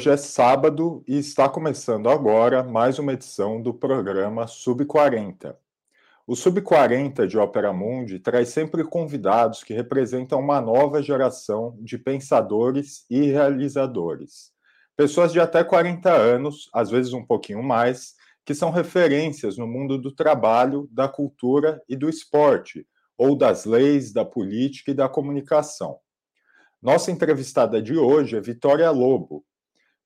Hoje é sábado e está começando agora mais uma edição do programa Sub 40. O Sub 40 de Ópera Mundi traz sempre convidados que representam uma nova geração de pensadores e realizadores. Pessoas de até 40 anos, às vezes um pouquinho mais, que são referências no mundo do trabalho, da cultura e do esporte, ou das leis, da política e da comunicação. Nossa entrevistada de hoje é Vitória Lobo,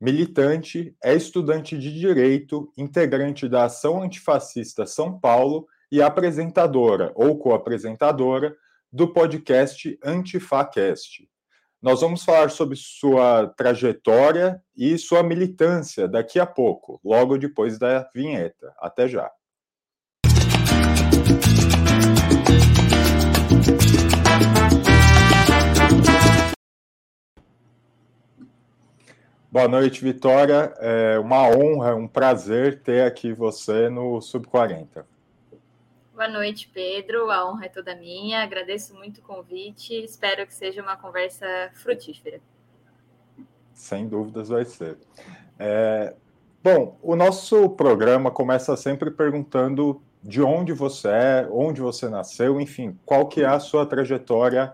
militante, é estudante de direito, integrante da Ação Antifascista São Paulo e apresentadora ou co-apresentadora do podcast Antifacast. Nós vamos falar sobre sua trajetória e sua militância daqui a pouco, logo depois da vinheta. Até já. Boa noite, Vitória. É uma honra, um prazer ter aqui você no Sub 40. Boa noite, Pedro. A honra é toda minha. Agradeço muito o convite. Espero que seja uma conversa frutífera. Sem dúvidas vai ser. É... Bom, o nosso programa começa sempre perguntando de onde você é, onde você nasceu, enfim, qual que é a sua trajetória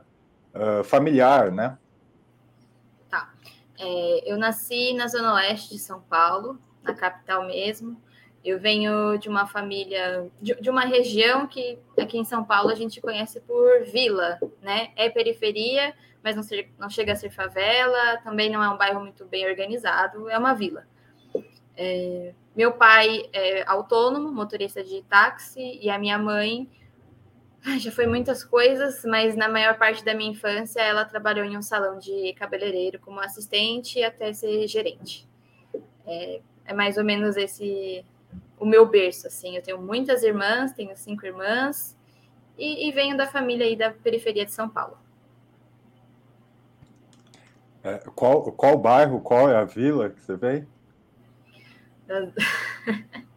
uh, familiar, né? É, eu nasci na zona oeste de São Paulo, na capital mesmo. Eu venho de uma família, de, de, uma região que aqui em São Paulo a gente conhece por vila, né? É periferia, mas não, ser, não chega a ser favela, também não é um bairro muito bem organizado, é uma vila. É, meu pai é autônomo, motorista de táxi, e a minha mãe já foi muitas coisas, mas na maior parte da minha infância ela trabalhou em um salão de cabeleireiro como assistente até ser gerente. É, é, mais ou menos esse o meu berço, assim. Eu tenho muitas irmãs, tenho cinco irmãs e, e venho da família aí da periferia de São Paulo. É, qual, qual bairro, qual é a vila que você vem?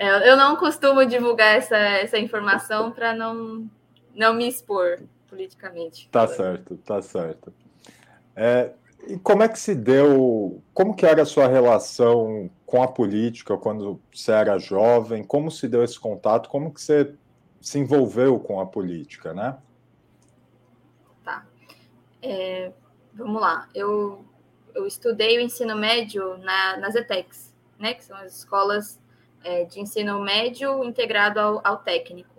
É, eu não costumo divulgar essa, essa informação para não, não me expor politicamente. Tá certo, tá certo. É, e como é que se deu, como que era a sua relação com a política quando você era jovem? Como se deu esse contato? Como que você se envolveu com a política, né? Tá. É, vamos lá. Eu, eu estudei o ensino médio na, nas ETECs, né? Que são as escolas é, de ensino médio integrado ao, ao, técnico.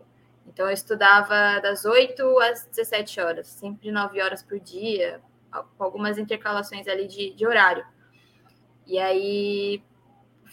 Então, eu estudava das 8 às 17 horas, sempre 9 horas por dia, com algumas intercalações ali de, de horário. E aí,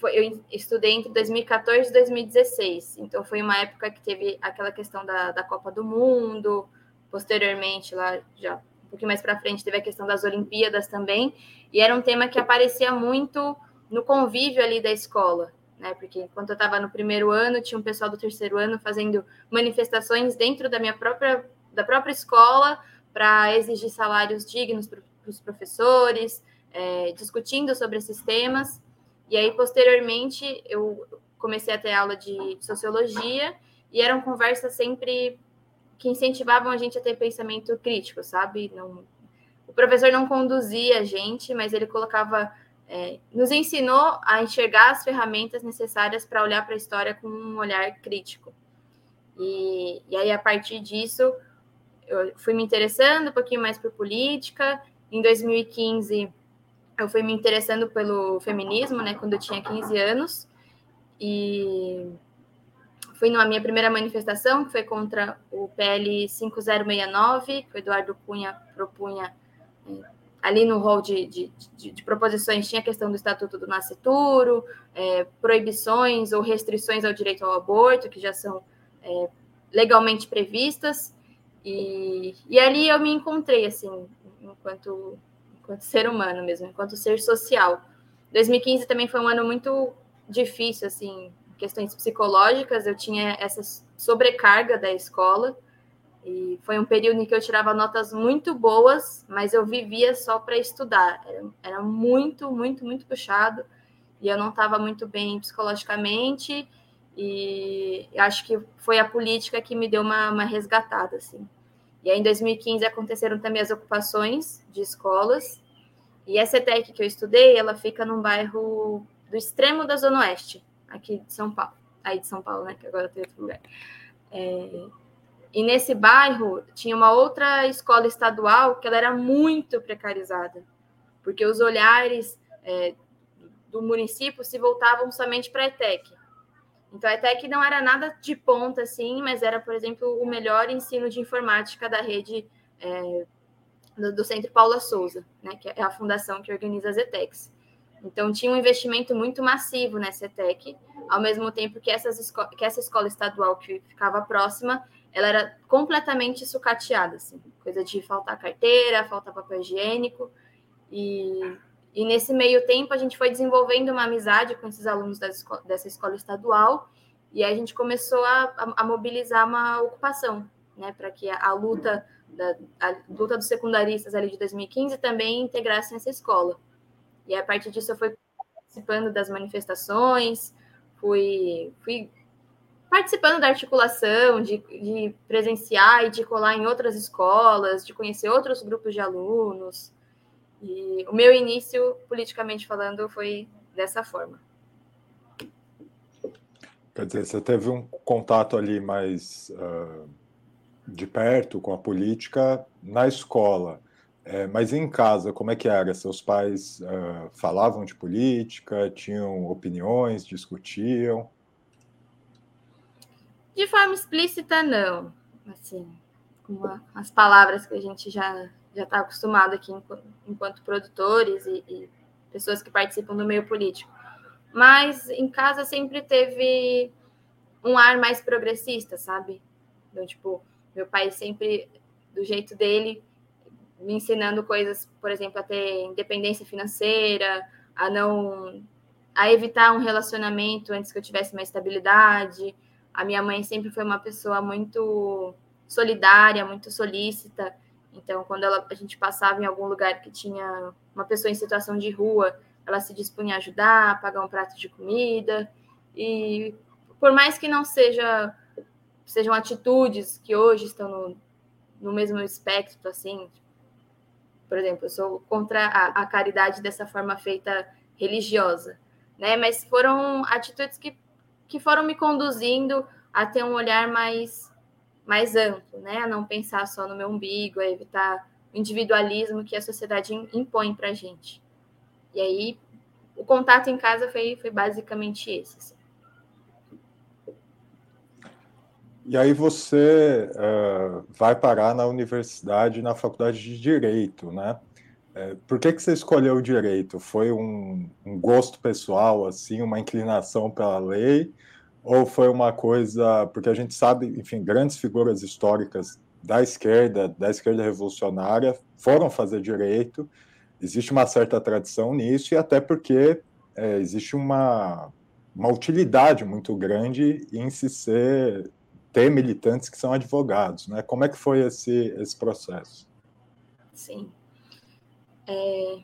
foi, eu estudei entre 2014 e 2016. Então, foi uma época que teve aquela questão da, da Copa do Mundo, posteriormente, lá já um pouquinho mais para frente, teve a questão das Olimpíadas também, e era um tema que aparecia muito no convívio ali da escola né? Porque enquanto eu estava no primeiro ano, tinha um pessoal do terceiro ano fazendo manifestações dentro da minha própria, da própria escola para exigir salários dignos para os professores, é, discutindo sobre esses temas. E aí, posteriormente, eu comecei a ter aula de sociologia e eram conversas sempre que incentivavam a gente a ter pensamento crítico, sabe? Não, o professor não conduzia a gente, mas ele colocava é, nos ensinou a enxergar as ferramentas necessárias para olhar para a história com um olhar crítico. E, e aí, a partir disso, eu fui me interessando um pouquinho mais por política. Em 2015, eu fui me interessando pelo feminismo, né, quando eu tinha 15 anos. E fui na minha primeira manifestação, que foi contra o PL 5069, que o Eduardo Cunha propunha é, ali no rol de, de, de, de, proposições tinha a questão do Estatuto do Nascituro, é, proibições ou restrições ao direito ao aborto, que já são é, legalmente previstas, e, e ali eu me encontrei, assim, enquanto, enquanto ser humano mesmo, enquanto ser social. 2015 também foi um ano muito difícil, assim, questões psicológicas, eu tinha essa sobrecarga da escola, e foi um período em que eu tirava notas muito boas, mas eu vivia só para estudar. Era, era, muito, muito, muito puxado. E eu não estava muito bem psicologicamente. E acho que foi a política que me deu uma, uma resgatada, assim. E aí, em 2015, aconteceram também as ocupações de escolas. E essa ETEC que eu estudei, ela fica num bairro do extremo da Zona Oeste, aqui de São Paulo. Aí de São Paulo, né? Que agora tem outro lugar. É... E nesse bairro tinha uma outra escola estadual que ela era muito precarizada, porque os olhares é, do município se voltavam somente para a ETEC. Então, a ETEC não era nada de ponta, assim, mas era, por exemplo, o melhor ensino de informática da rede é, do, do, Centro Paula Souza, né, que é a fundação que organiza as ETECs. Então, tinha um investimento muito massivo nessa ETEC, ao mesmo tempo que, essas que essa escola estadual que ficava próxima, ela era completamente sucateada, assim, coisa de faltar carteira, faltar papel higiênico, e, e nesse meio tempo a gente foi desenvolvendo uma amizade com esses alunos dessa escola estadual, e aí a gente começou a, a, a mobilizar uma ocupação, né, para que a, a luta da a luta dos secundaristas ali de 2015 também integrassem essa escola. E a partir disso eu fui participando das manifestações, fui, fui participando da articulação, de, de presenciar e de colar em outras escolas, de conhecer outros grupos de alunos. E o meu início, politicamente falando, foi dessa forma. Quer dizer, você teve um contato ali mais uh, de perto com a política na escola. É, mas em casa, como é que era? Seus pais uh, falavam de política, tinham opiniões, discutiam? De forma explícita, não. Assim, com as palavras que a gente já já está acostumado aqui enquanto, enquanto produtores e, e pessoas que participam do meio político. Mas em casa sempre teve um ar mais progressista, sabe? Então, tipo, meu pai sempre, do jeito dele, me ensinando coisas, por exemplo, a ter independência financeira, a não a evitar um relacionamento antes que eu tivesse uma estabilidade. A minha mãe sempre foi uma pessoa muito solidária, muito solícita. Então, quando ela, a gente passava em algum lugar que tinha uma pessoa em situação de rua, ela se dispunha a ajudar, a pagar um prato de comida. E por mais que não seja sejam atitudes que hoje estão no, no mesmo espectro, assim, por exemplo, eu sou contra a, a caridade dessa forma feita religiosa, né? Mas foram atitudes que, que foram me conduzindo a ter um olhar mais, mais amplo, né? A não pensar só no meu umbigo, a evitar o individualismo que a sociedade impõe para a gente. E aí, o contato em casa foi, foi basicamente esse. Assim. E aí você uh, vai parar na universidade, na faculdade de Direito, né? É, por que, que você escolheu Direito? Foi um, um gosto pessoal, assim, uma inclinação pela lei? Ou foi uma coisa... Porque a gente sabe, enfim, grandes figuras históricas da esquerda, da esquerda revolucionária, foram fazer Direito. Existe uma certa tradição nisso, e até porque é, existe uma, uma utilidade muito grande em se ser ter militantes que são advogados, né? Como é que foi esse, esse processo? Sim. É,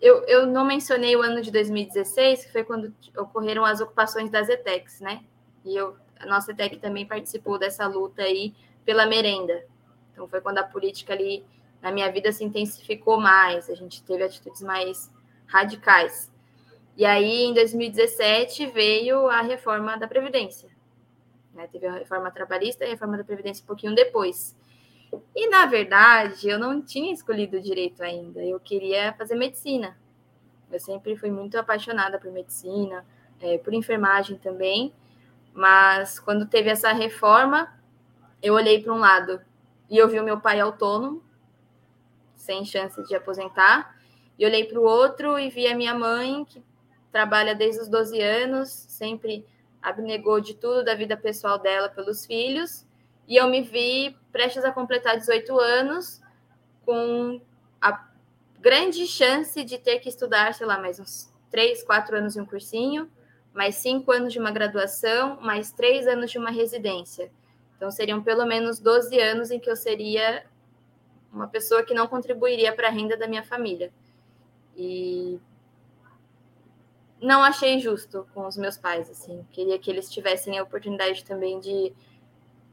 eu, eu não mencionei o ano de 2016, que foi quando ocorreram as ocupações das ETECs, né? E eu, a nossa ETEC também participou dessa luta aí pela merenda. Então foi quando a política ali na minha vida se intensificou mais, a gente teve atitudes mais radicais. E aí, em 2017, veio a reforma da Previdência. Né? Teve a reforma trabalhista e a reforma da Previdência um pouquinho depois. E, na verdade, eu não tinha escolhido direito ainda. Eu queria fazer medicina. Eu sempre fui muito apaixonada por medicina, é, por enfermagem também. Mas, quando teve essa reforma, eu olhei para um lado e eu vi o meu pai autônomo, sem chance de aposentar. E olhei para o outro e vi a minha mãe, que trabalha desde os 12 anos, sempre abnegou de tudo da vida pessoal dela pelos filhos, e eu me vi prestes a completar 18 anos, com a grande chance de ter que estudar, sei lá, mais uns 3, 4 anos em um cursinho, mais 5 anos de uma graduação, mais 3 anos de uma residência. Então, seriam pelo menos 12 anos em que eu seria uma pessoa que não contribuiria para a renda da minha família. E não achei justo com os meus pais, assim. Queria que eles tivessem a oportunidade também de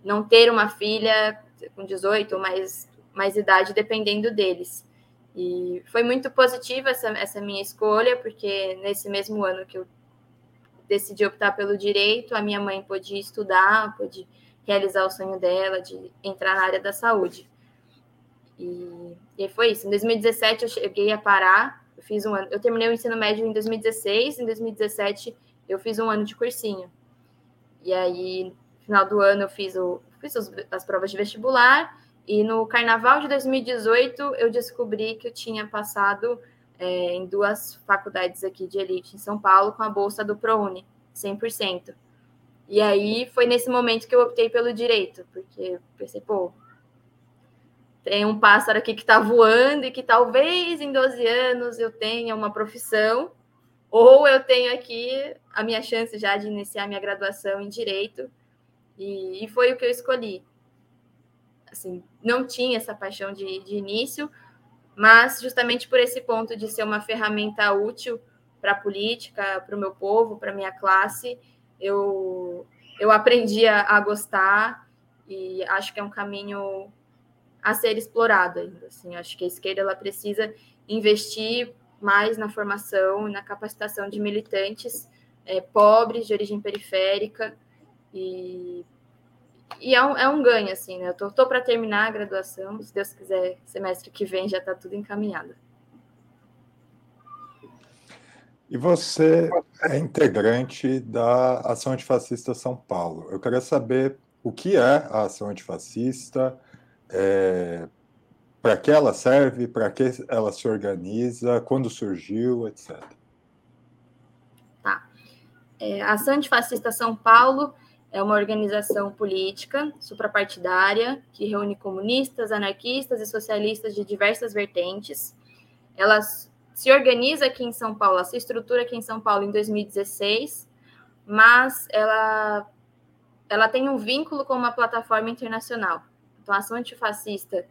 não ter uma filha com 18 ou mais, mais idade, dependendo deles. E foi muito positiva essa, essa minha escolha, porque nesse mesmo ano que eu decidi optar pelo direito, a minha mãe pôde estudar, pôde realizar o sonho dela de entrar na área da saúde. E, e foi isso. Em 2017 eu cheguei a parar, eu fiz um ano, eu terminei o ensino médio em 2016, em 2017 eu fiz um ano de cursinho. E aí, final do ano eu fiz, o, fiz as, as provas de vestibular e no carnaval de 2018 eu descobri que eu tinha passado é, em duas faculdades aqui de elite em São Paulo com a bolsa do ProUni, 100%. E aí foi nesse momento que eu optei pelo direito, porque pensei, pô, tem um pássaro aqui que está voando e que talvez em 12 anos eu tenha uma profissão, ou eu tenho aqui a minha chance já de iniciar minha graduação em direito, e, e foi o que eu escolhi. Assim, não tinha essa paixão de, de início, mas justamente por esse ponto de ser uma ferramenta útil para a política, para o meu povo, para a minha classe, eu, eu aprendi a, a, gostar e acho que é um caminho a ser explorado ainda. Assim, acho que a esquerda ela precisa investir mais na formação na capacitação de militantes é, pobres, de origem periférica, e e é um, é um ganho, assim, né? Eu tô, tô para terminar a graduação, se Deus quiser, semestre que vem já está tudo encaminhado. E você é integrante da Ação Antifascista São Paulo. Eu queria saber o que é a Ação Antifascista, é, para que ela serve, para que ela se organiza, quando surgiu, etc. Tá. É, a Ação Antifascista São Paulo é uma organização política suprapartidária que reúne comunistas, anarquistas e socialistas de diversas vertentes. Ela se organiza aqui em São Paulo, ela se estrutura aqui em São Paulo em 2016, mas ela, ela tem um vínculo com uma plataforma internacional. Então, a ação antifascista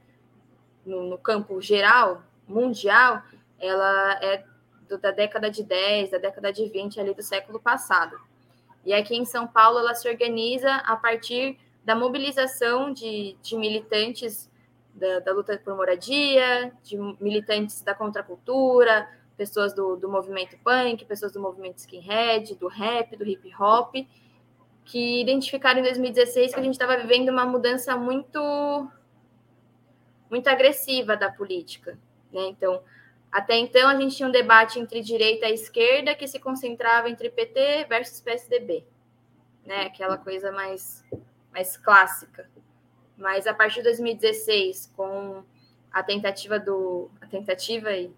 no, no campo geral, mundial, ela é do, da década de 10, da década de 20 ali do século passado. E aqui em São Paulo, ela se organiza a partir da mobilização de, de militantes da, da, luta por moradia, de militantes da contracultura, pessoas do, do movimento punk, pessoas do movimento skinhead, do rap, do hip hop, que identificaram em 2016 que a gente estava vivendo uma mudança muito muito agressiva da política, né? Então, até então, a gente tinha um debate entre direita e esquerda que se concentrava entre PT versus PSDB, né? Aquela coisa mais, mais clássica. Mas a partir de 2016, com a tentativa do a tentativa e,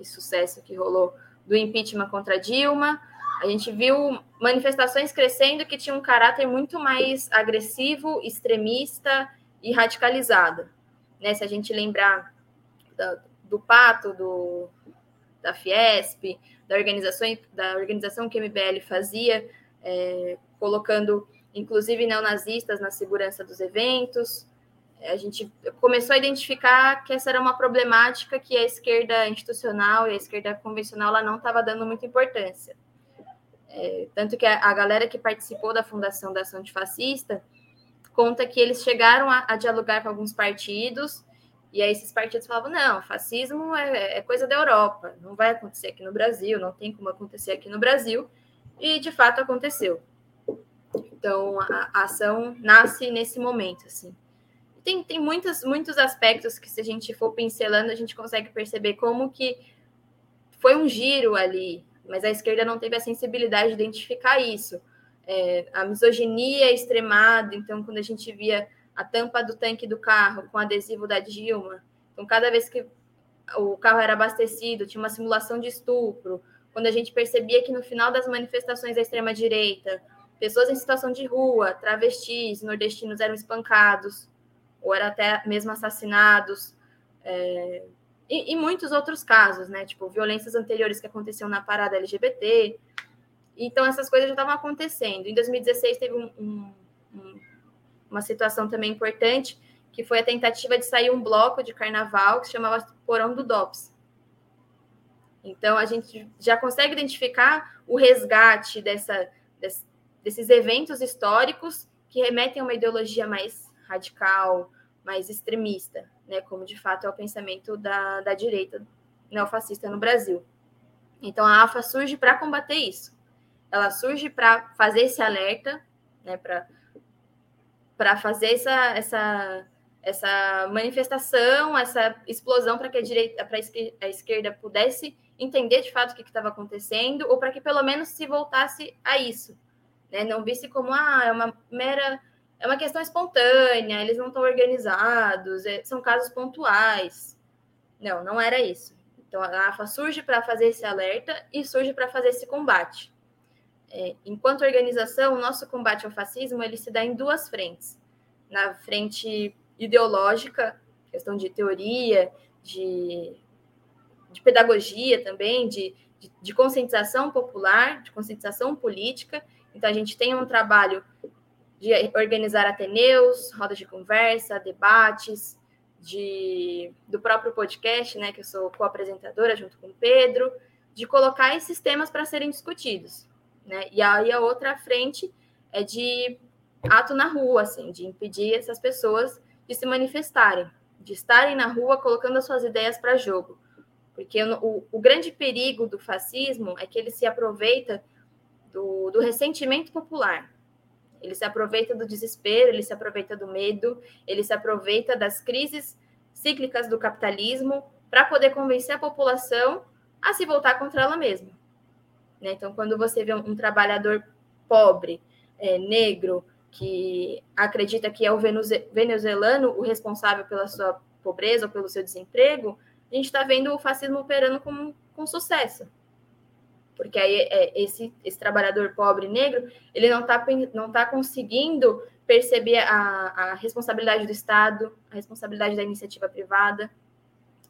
e sucesso que rolou do impeachment contra Dilma, a gente viu manifestações crescendo que tinham um caráter muito mais agressivo, extremista e radicalizado. Né? Se a gente lembrar da, do Pato, do, da Fiesp, da organização, da organização que o MBL fazia, é, colocando inclusive neonazistas na segurança dos eventos. A gente começou a identificar que essa era uma problemática que a esquerda institucional e a esquerda convencional ela não estava dando muita importância. É, tanto que a, a, galera que participou da fundação da ação antifascista conta que eles chegaram a, a dialogar com alguns partidos e aí esses partidos falavam, não, fascismo é, é, coisa da Europa, não vai acontecer aqui no Brasil, não tem como acontecer aqui no Brasil, e de fato aconteceu. Então a, a ação nasce nesse momento, assim. Tem, tem muitos, muitos aspectos que se a gente for pincelando, a gente consegue perceber como que foi um giro ali, mas a esquerda não teve a sensibilidade de identificar isso. É, a misoginia extremada, então quando a gente via a tampa do tanque do carro com adesivo da Dilma. Então, cada vez que o carro era abastecido, tinha uma simulação de estupro. Quando a gente percebia que no final das manifestações da extrema-direita, pessoas em situação de rua, travestis, nordestinos eram espancados, ou eram até mesmo assassinados. É... E, e, muitos outros casos, né? Tipo, violências anteriores que aconteciam na parada LGBT. Então, essas coisas já estavam acontecendo. Em 2016, teve um, um, um uma situação também importante, que foi a tentativa de sair um bloco de carnaval que se chamava Porão do DOPS. Então, a gente já consegue identificar o resgate dessa, desses eventos históricos que remetem a uma ideologia mais radical, mais extremista. né, como de fato é o pensamento da, da direita neofascista no Brasil. Então a AFA surge para combater isso. Ela surge para fazer esse alerta, né, para fazer essa, essa, essa manifestação, essa explosão para que a direita, para a esquerda pudesse entender de fato o que estava acontecendo, ou para que pelo menos se voltasse a isso, né? Não visse como ah, é uma mera é uma questão espontânea, eles não estão organizados, é, são casos pontuais. Não, não era isso. Então a AFA surge para fazer esse alerta e surge para fazer esse combate. É, enquanto organização, o nosso combate ao fascismo ele se dá em duas frentes. Na frente ideológica, questão de teoria, de de pedagogia também, de, de, de, conscientização popular, de conscientização política. Então, a gente tem um trabalho de organizar ateneus, rodas de conversa, debates, de, do próprio podcast, né, que eu sou co-apresentadora junto com o Pedro, de colocar esses temas para serem discutidos. Né? E aí a outra frente é de ato na rua, assim, de impedir essas pessoas de se manifestarem, de estarem na rua colocando as suas ideias para jogo. Porque o, o, grande perigo do fascismo é que ele se aproveita do, do ressentimento popular. Ele se aproveita do desespero, ele se aproveita do medo, ele se aproveita das crises cíclicas do capitalismo para poder convencer a população a se voltar contra ela mesma. Né? Então, quando você vê um, um trabalhador pobre, é, negro, que acredita que é o venezuelano o responsável pela sua pobreza ou pelo seu desemprego, a gente está vendo o fascismo operando com, com sucesso. Porque aí é, esse, esse trabalhador pobre negro, ele não está não tá conseguindo perceber a, a responsabilidade do Estado, a responsabilidade da iniciativa privada.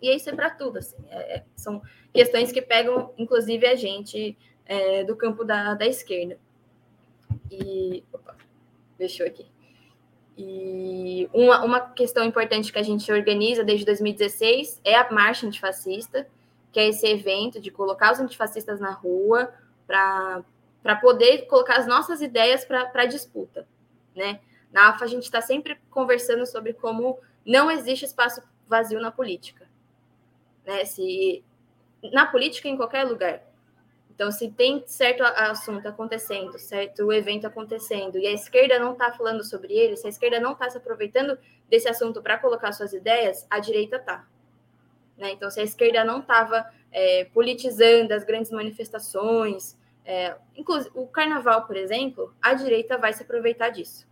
E isso é para tudo, assim. É, é, são questões que pegam, inclusive, a gente é, do campo da, da esquerda. E. Opa, deixou aqui. E uma, uma questão importante que a gente organiza desde 2016 é a Marcha Antifascista, que é esse evento de colocar os antifascistas na rua para poder colocar as nossas ideias para disputa. Né? Na AFA, a gente está sempre conversando sobre como não existe espaço vazio na política. Né? Se, na política, em qualquer lugar. Então, se tem certo assunto acontecendo, certo evento acontecendo, e a esquerda não está falando sobre ele, se a esquerda não está se aproveitando desse assunto para colocar suas ideias, a direita está. Né? Então, se a esquerda não estava é, politizando as grandes manifestações, é, inclusive o carnaval, por exemplo, a direita vai se aproveitar disso.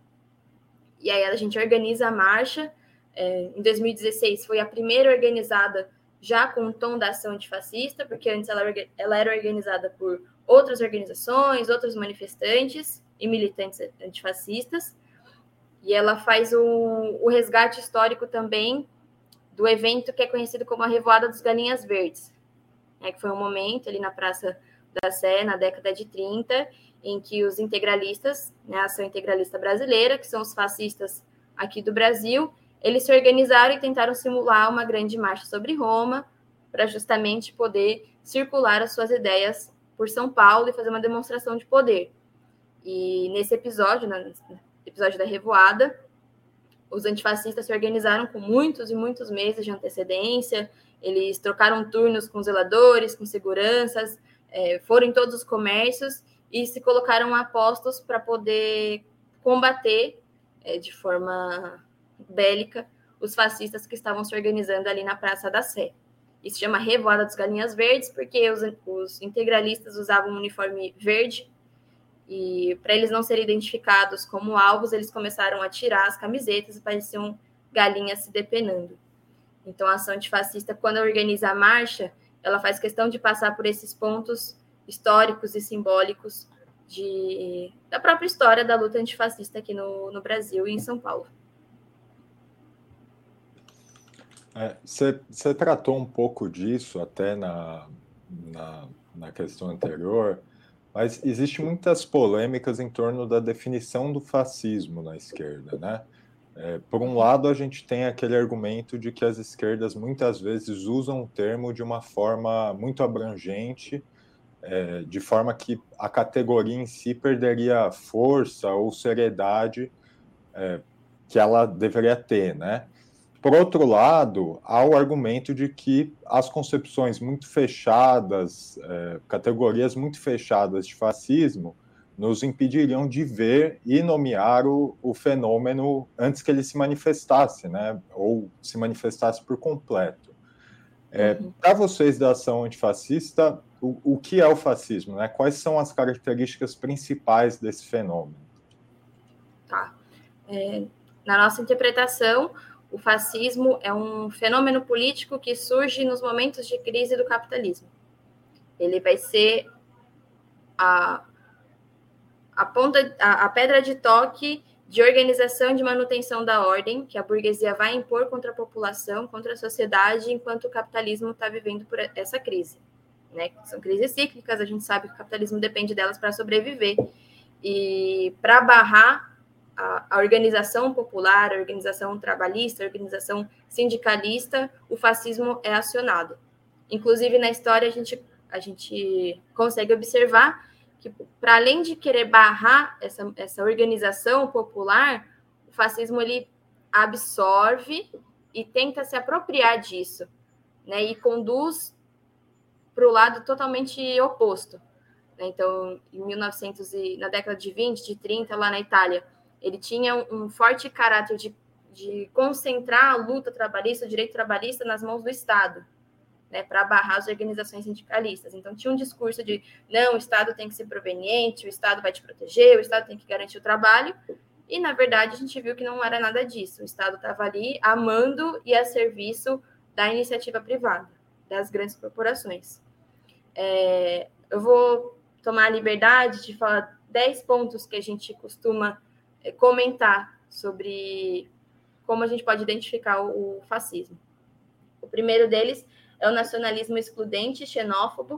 E aí a gente organiza a marcha. É, em 2016 foi a primeira organizada já com o tom da ação antifascista, porque antes ela, ela era organizada por outras organizações, outros manifestantes e militantes antifascistas, e ela faz o, o resgate histórico também do evento que é conhecido como a Revoada dos Galinhas Verdes, né, que foi um momento ali na Praça da Sé, na década de 30, em que os integralistas, né, a ação integralista brasileira, que são os fascistas aqui do Brasil, eles se organizaram e tentaram simular uma grande marcha sobre Roma, para justamente poder circular as suas ideias por São Paulo e fazer uma demonstração de poder. E nesse episódio, no episódio da Revoada, os antifascistas se organizaram com muitos e muitos meses de antecedência, eles trocaram turnos com zeladores, com seguranças, é, foram em todos os comércios e se colocaram a postos para poder combater é, de forma bélica os fascistas que estavam se organizando ali na Praça da Sé. Isso chama Revoada dos Galinhas Verdes, porque os, os integralistas usavam um uniforme verde e para eles não serem identificados como alvos, eles começaram a tirar as camisetas e pareciam galinhas se depenando. Então, a ação antifascista, quando organiza a marcha, ela faz questão de passar por esses pontos históricos e simbólicos de, da própria história da luta antifascista aqui no, no Brasil e em São Paulo. Você é, tratou um pouco disso até na, na, na questão anterior, mas existe muitas polêmicas em torno da definição do fascismo na esquerda, né? É, por um lado, a gente tem aquele argumento de que as esquerdas muitas vezes usam o termo de uma forma muito abrangente, é, de forma que a categoria em si perderia força ou seriedade é, que ela deveria ter, né? Por outro lado, há o argumento de que as concepções muito fechadas, é, categorias muito fechadas de fascismo, nos impediriam de ver e nomear o, o fenômeno antes que ele se manifestasse, né? ou se manifestasse por completo. É, uhum. Para vocês da ação antifascista, o, o que é o fascismo? Né? Quais são as características principais desse fenômeno? Tá. É, na nossa interpretação, o fascismo é um fenômeno político que surge nos momentos de crise do capitalismo. Ele vai ser a, a, ponta, a, a pedra de toque de organização de manutenção da ordem que a burguesia vai impor contra a população, contra a sociedade, enquanto o capitalismo está vivendo por essa crise. Né? São crises cíclicas, a gente sabe que o capitalismo depende delas para sobreviver. E para barrar a, a, organização popular, a organização trabalhista, a organização sindicalista, o fascismo é acionado. Inclusive, na história, a gente, a gente consegue observar que, para além de querer barrar essa, essa organização popular, o fascismo ele absorve e tenta se apropriar disso, né, e conduz para o lado totalmente oposto. Então, em 1900 e, na década de 20, de 30, lá na Itália, ele tinha um, forte caráter de, de concentrar a luta trabalhista, o direito trabalhista nas mãos do Estado, né, para barrar as organizações sindicalistas. Então, tinha um discurso de não, o Estado tem que ser proveniente, o Estado vai te proteger, o Estado tem que garantir o trabalho. E, na verdade, a gente viu que não era nada disso. O Estado estava ali amando e a serviço da iniciativa privada, das grandes corporações. É, eu vou tomar a liberdade de falar 10 pontos que a gente costuma comentar sobre como a gente pode identificar o, fascismo. O primeiro deles é o nacionalismo excludente e xenófobo.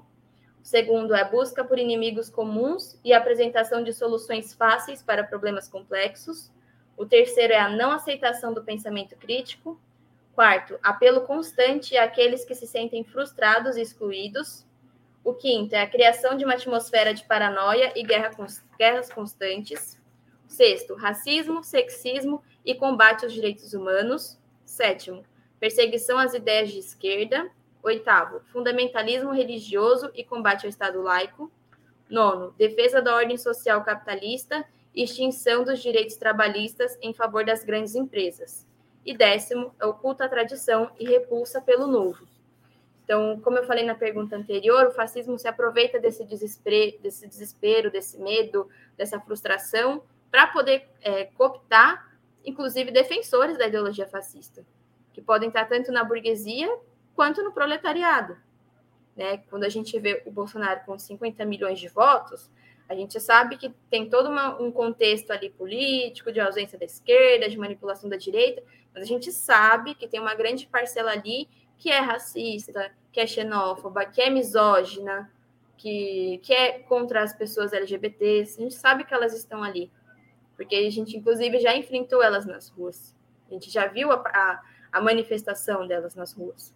O segundo é busca por inimigos comuns e apresentação de soluções fáceis para problemas complexos. O terceiro é a não aceitação do pensamento crítico. Quarto, apelo constante àqueles que se sentem frustrados e excluídos. O quinto é a criação de uma atmosfera de paranoia e guerra, guerras constantes. Sexto, racismo, sexismo e combate aos direitos humanos. Sétimo, perseguição às ideias de esquerda. Oitavo, fundamentalismo religioso e combate ao Estado laico. Nono, defesa da ordem social capitalista e extinção dos direitos trabalhistas em favor das grandes empresas. E décimo, o culto à tradição e repulsa pelo novo. Então, como eu falei na pergunta anterior, o fascismo se aproveita desse desespero, desse, desespero, desse medo, dessa frustração para poder é, cooptar, inclusive, defensores da ideologia fascista, que podem estar tanto na burguesia quanto no proletariado. Né? Quando a gente vê o Bolsonaro com 50 milhões de votos, a gente sabe que tem todo uma, um contexto ali político, de ausência da esquerda, de manipulação da direita, mas a gente sabe que tem uma grande parcela ali que é racista, que é xenófoba, que é misógina, que, que é contra as pessoas LGBTs. A gente sabe que elas estão ali porque a gente, inclusive, já enfrentou elas nas ruas. A gente já viu a, a, a manifestação delas nas ruas.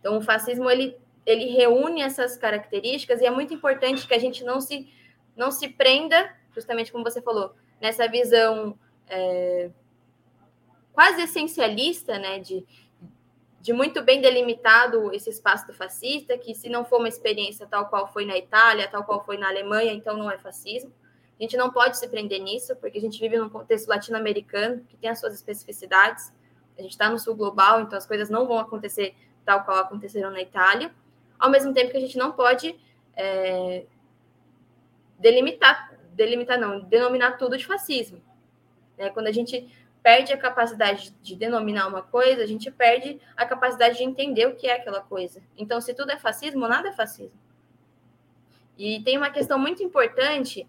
Então, o fascismo, ele, ele reúne essas características e é muito importante que a gente não se, não se prenda, justamente como você falou, nessa visão é, quase essencialista, né, de, de muito bem delimitado esse espaço do fascista, que se não for uma experiência tal qual foi na Itália, tal qual foi na Alemanha, então não é fascismo. A gente não pode se prender nisso, porque a gente vive num contexto latino-americano que tem as suas especificidades. A gente está no sul global, então as coisas não vão acontecer tal qual aconteceram na Itália. Ao mesmo tempo que a gente não pode é, delimitar, delimitar não, denominar tudo de fascismo. Né? Quando a gente perde a capacidade de denominar uma coisa, a gente perde a capacidade de entender o que é aquela coisa. Então, se tudo é fascismo, nada é fascismo. E tem uma questão muito importante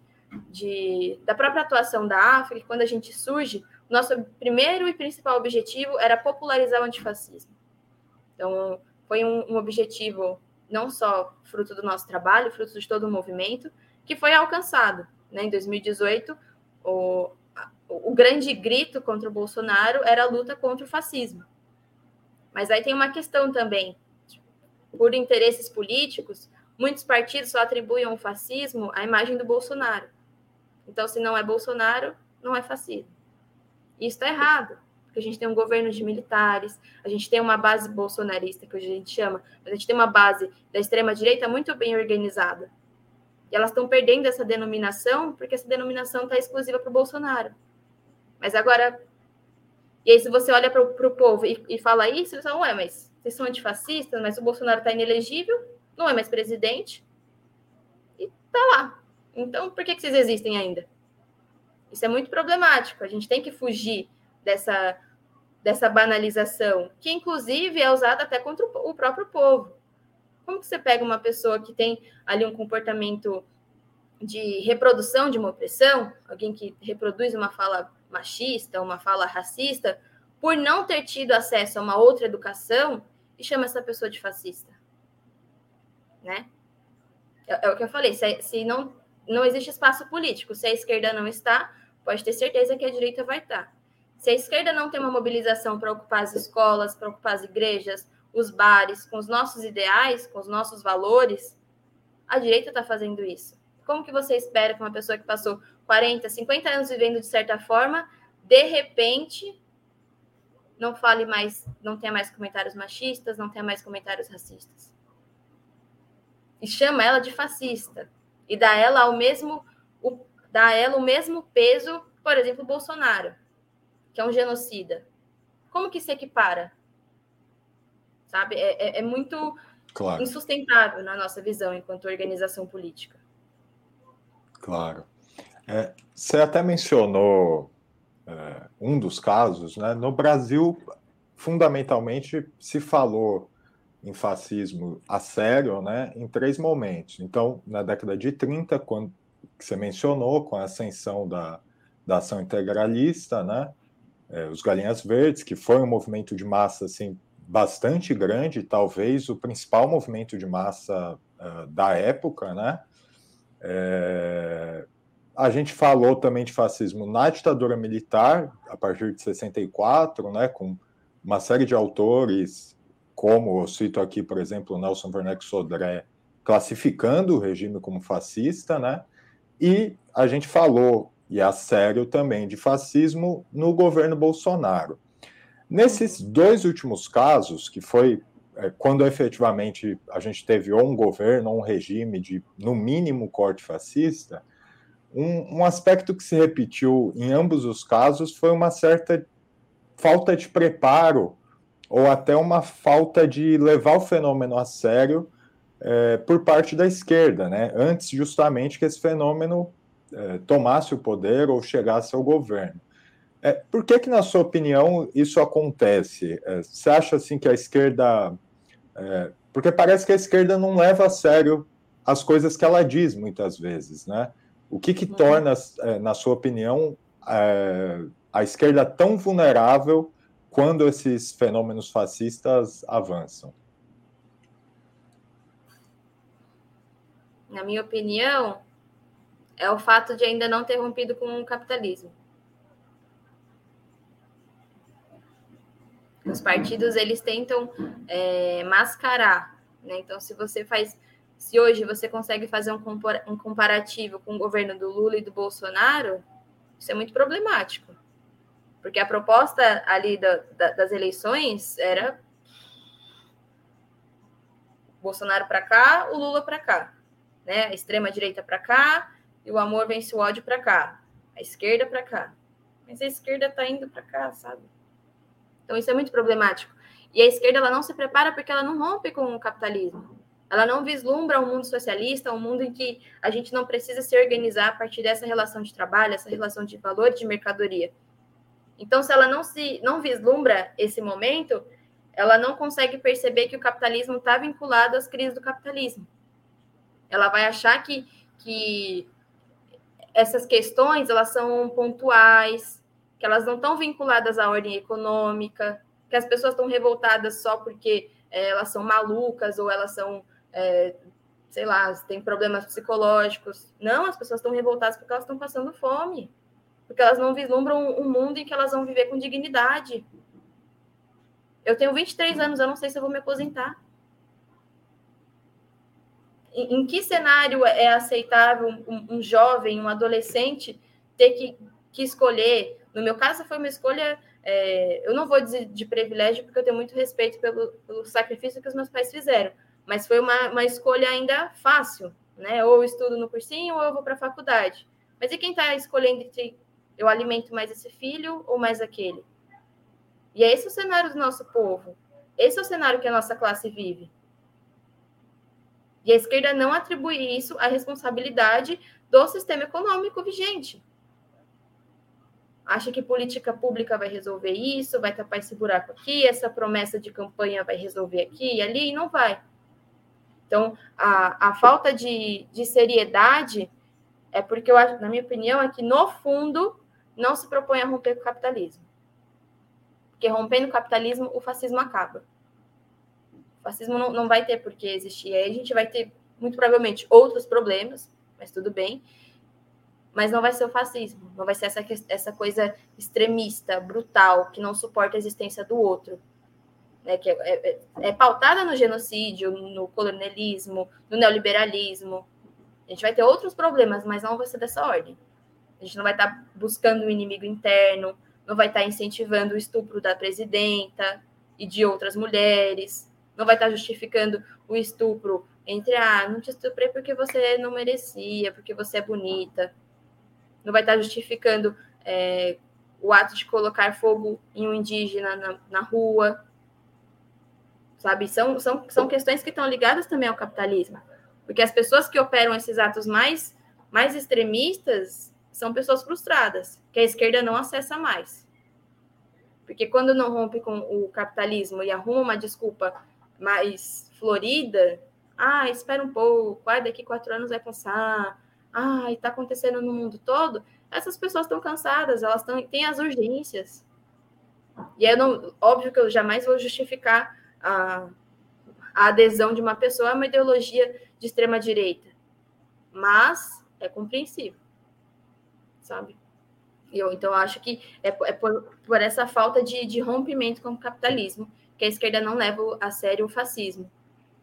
de, da própria atuação da África, quando a gente surge, nosso primeiro e principal objetivo era popularizar o antifascismo. Então, foi um, um objetivo não só fruto do nosso trabalho, fruto de todo o movimento, que foi alcançado. Né? Em 2018, o, o grande grito contra o Bolsonaro era a luta contra o fascismo. Mas aí tem uma questão também. Por interesses políticos, muitos partidos só atribuem ao fascismo a imagem do Bolsonaro. Então, se não é Bolsonaro, não é fascismo. Isso está errado, porque a gente tem um governo de militares, a gente tem uma base bolsonarista, que a gente chama, mas a gente tem uma base da extrema-direita muito bem organizada. E elas estão perdendo essa denominação, porque essa denominação está exclusiva para o Bolsonaro. Mas agora. E aí, se você olha para o povo e, e, fala isso, eles falam, ué, mas vocês são antifascistas, mas o Bolsonaro está inelegível, não é mais presidente, e está lá. Então, por que, que vocês existem ainda? Isso é muito problemático. A gente tem que fugir dessa, dessa banalização, que inclusive é usada até contra o próprio povo. Como que você pega uma pessoa que tem ali um comportamento de reprodução de uma opressão, alguém que reproduz uma fala machista, uma fala racista, por não ter tido acesso a uma outra educação, e chama essa pessoa de fascista? Né? É, é o que eu falei, se, se não, não existe espaço político, se a esquerda não está, pode ter certeza que a direita vai estar. Se a esquerda não tem uma mobilização para ocupar as escolas, para ocupar as igrejas, os bares, com os nossos ideais, com os nossos valores, a direita está fazendo isso. Como que você espera que uma pessoa que passou 40, 50 anos vivendo de certa forma, de repente não fale mais, não tenha mais comentários machistas, não tenha mais comentários racistas? E chama ela de fascista e dá ela o mesmo o, dá ela o mesmo peso, por exemplo, o Bolsonaro que é um genocida. Como que se equipara? Sabe? É, é, é muito claro. insustentável na nossa visão enquanto organização política. Claro. É, você até mencionou é, um dos casos, né? No Brasil, fundamentalmente, se falou em fascismo a sério, né, em três momentos. Então, na década de 30, quando que você mencionou, com a ascensão da, da ação integralista, né, é, os Galinhas Verdes, que foi um movimento de massa assim, bastante grande, talvez o principal movimento de massa uh, da época, né? É, a gente falou também de fascismo na ditadura militar, a partir de 64, né, com uma série de autores, como eu cito aqui, por exemplo, Nelson Werneck Sodré, classificando o regime como fascista, né? E a gente falou e a sério também de fascismo no governo Bolsonaro. Nesses dois últimos casos, que foi é, quando efetivamente a gente teve ou um governo ou um regime de, no mínimo, corte fascista, um, um aspecto que se repetiu em ambos os casos foi uma certa falta de preparo ou até uma falta de levar o fenômeno a sério é, por parte da esquerda, né? Antes justamente que esse fenômeno é, tomasse o poder ou chegasse ao governo. É, por que, que, na sua opinião, isso acontece? É, você acha assim que a esquerda. É, porque parece que a esquerda não leva a sério as coisas que ela diz muitas vezes, né? O que, que uhum. torna, é, na sua opinião, a esquerda tão vulnerável quando esses fenômenos fascistas avançam? Na minha opinião, é o fato de ainda não ter rompido com o capitalismo. Os partidos eles tentam é, mascarar, né? Então, se você faz, se hoje você consegue fazer um, um comparativo com o governo do Lula e do Bolsonaro, isso é muito problemático, porque a proposta ali da, da, das eleições era Bolsonaro para cá, o Lula para cá, né? A extrema direita para cá, e o amor vence o ódio para cá, a esquerda para cá. Mas a esquerda está indo para cá, sabe? Então isso é muito problemático. E a esquerda ela não se prepara porque ela não rompe com o capitalismo. Ela não vislumbra um mundo socialista, um mundo em que a gente não precisa se organizar a partir dessa relação de trabalho, essa relação de valor de mercadoria. Então, se ela não se não vislumbra esse momento, ela não consegue perceber que o capitalismo está vinculado às crises do capitalismo. Ela vai achar que, que essas questões elas são pontuais, que elas não estão vinculadas à ordem econômica, que as pessoas estão revoltadas só porque é, elas são malucas ou elas são, é, sei lá, têm problemas psicológicos. Não, as pessoas estão revoltadas porque elas estão passando fome, porque elas não vislumbram um mundo em que elas vão viver com dignidade. Eu tenho 23 anos, eu não sei se eu vou me aposentar em, que cenário é aceitável um, um, jovem, um adolescente ter que, que escolher? No meu caso, foi uma escolha é, eu não vou dizer de privilégio, porque eu tenho muito respeito pelo, pelo sacrifício que os meus pais fizeram, mas foi uma, uma escolha ainda fácil, né? Ou estudo no cursinho ou eu vou para a faculdade. Mas e quem está escolhendo entre eu alimento mais esse filho ou mais aquele? E é esse o cenário do nosso povo. Esse é o cenário que a nossa classe vive. E a esquerda não atribui isso à responsabilidade do sistema econômico vigente. Acha que política pública vai resolver isso, vai tapar esse buraco aqui, essa promessa de campanha vai resolver aqui e ali, e não vai. Então, a, a falta de, de seriedade é porque, eu acho, na minha opinião, é que, no fundo, não se propõe a romper com o capitalismo. Porque rompendo o capitalismo, o fascismo acaba. O fascismo não, não vai ter por que existir. Aí a gente vai ter, muito provavelmente, outros problemas, mas tudo bem. Mas não vai ser o fascismo, não vai ser essa, essa coisa extremista, brutal, que não suporta a existência do outro. Né, que é, é, é pautada no genocídio, no colonialismo, no neoliberalismo. A gente vai ter outros problemas, mas não vai ser dessa ordem. A gente não vai estar buscando um inimigo interno, não vai estar incentivando o estupro da presidenta e de outras mulheres, não vai estar justificando o estupro entre, ah, não te estuprei porque você não merecia, porque você é bonita. Não vai estar justificando é, o ato de colocar fogo em um indígena na, na rua. Sabe? São, são, são questões que estão ligadas também ao capitalismo. Porque as pessoas que operam esses atos mais, mais extremistas são pessoas frustradas, que a esquerda não acessa mais. Porque quando não rompe com o capitalismo e arruma uma desculpa mais florida, ah, espera um pouco, ah, daqui quatro anos vai passar, ah, está acontecendo no mundo todo, essas pessoas estão cansadas, elas tão, têm as urgências. E é óbvio que eu jamais vou justificar a, a adesão de uma pessoa a uma ideologia de extrema direita, mas é compreensível sabe? Eu, então, acho que é, é por, por, essa falta de, de, rompimento com o capitalismo que a esquerda não leva a sério o fascismo,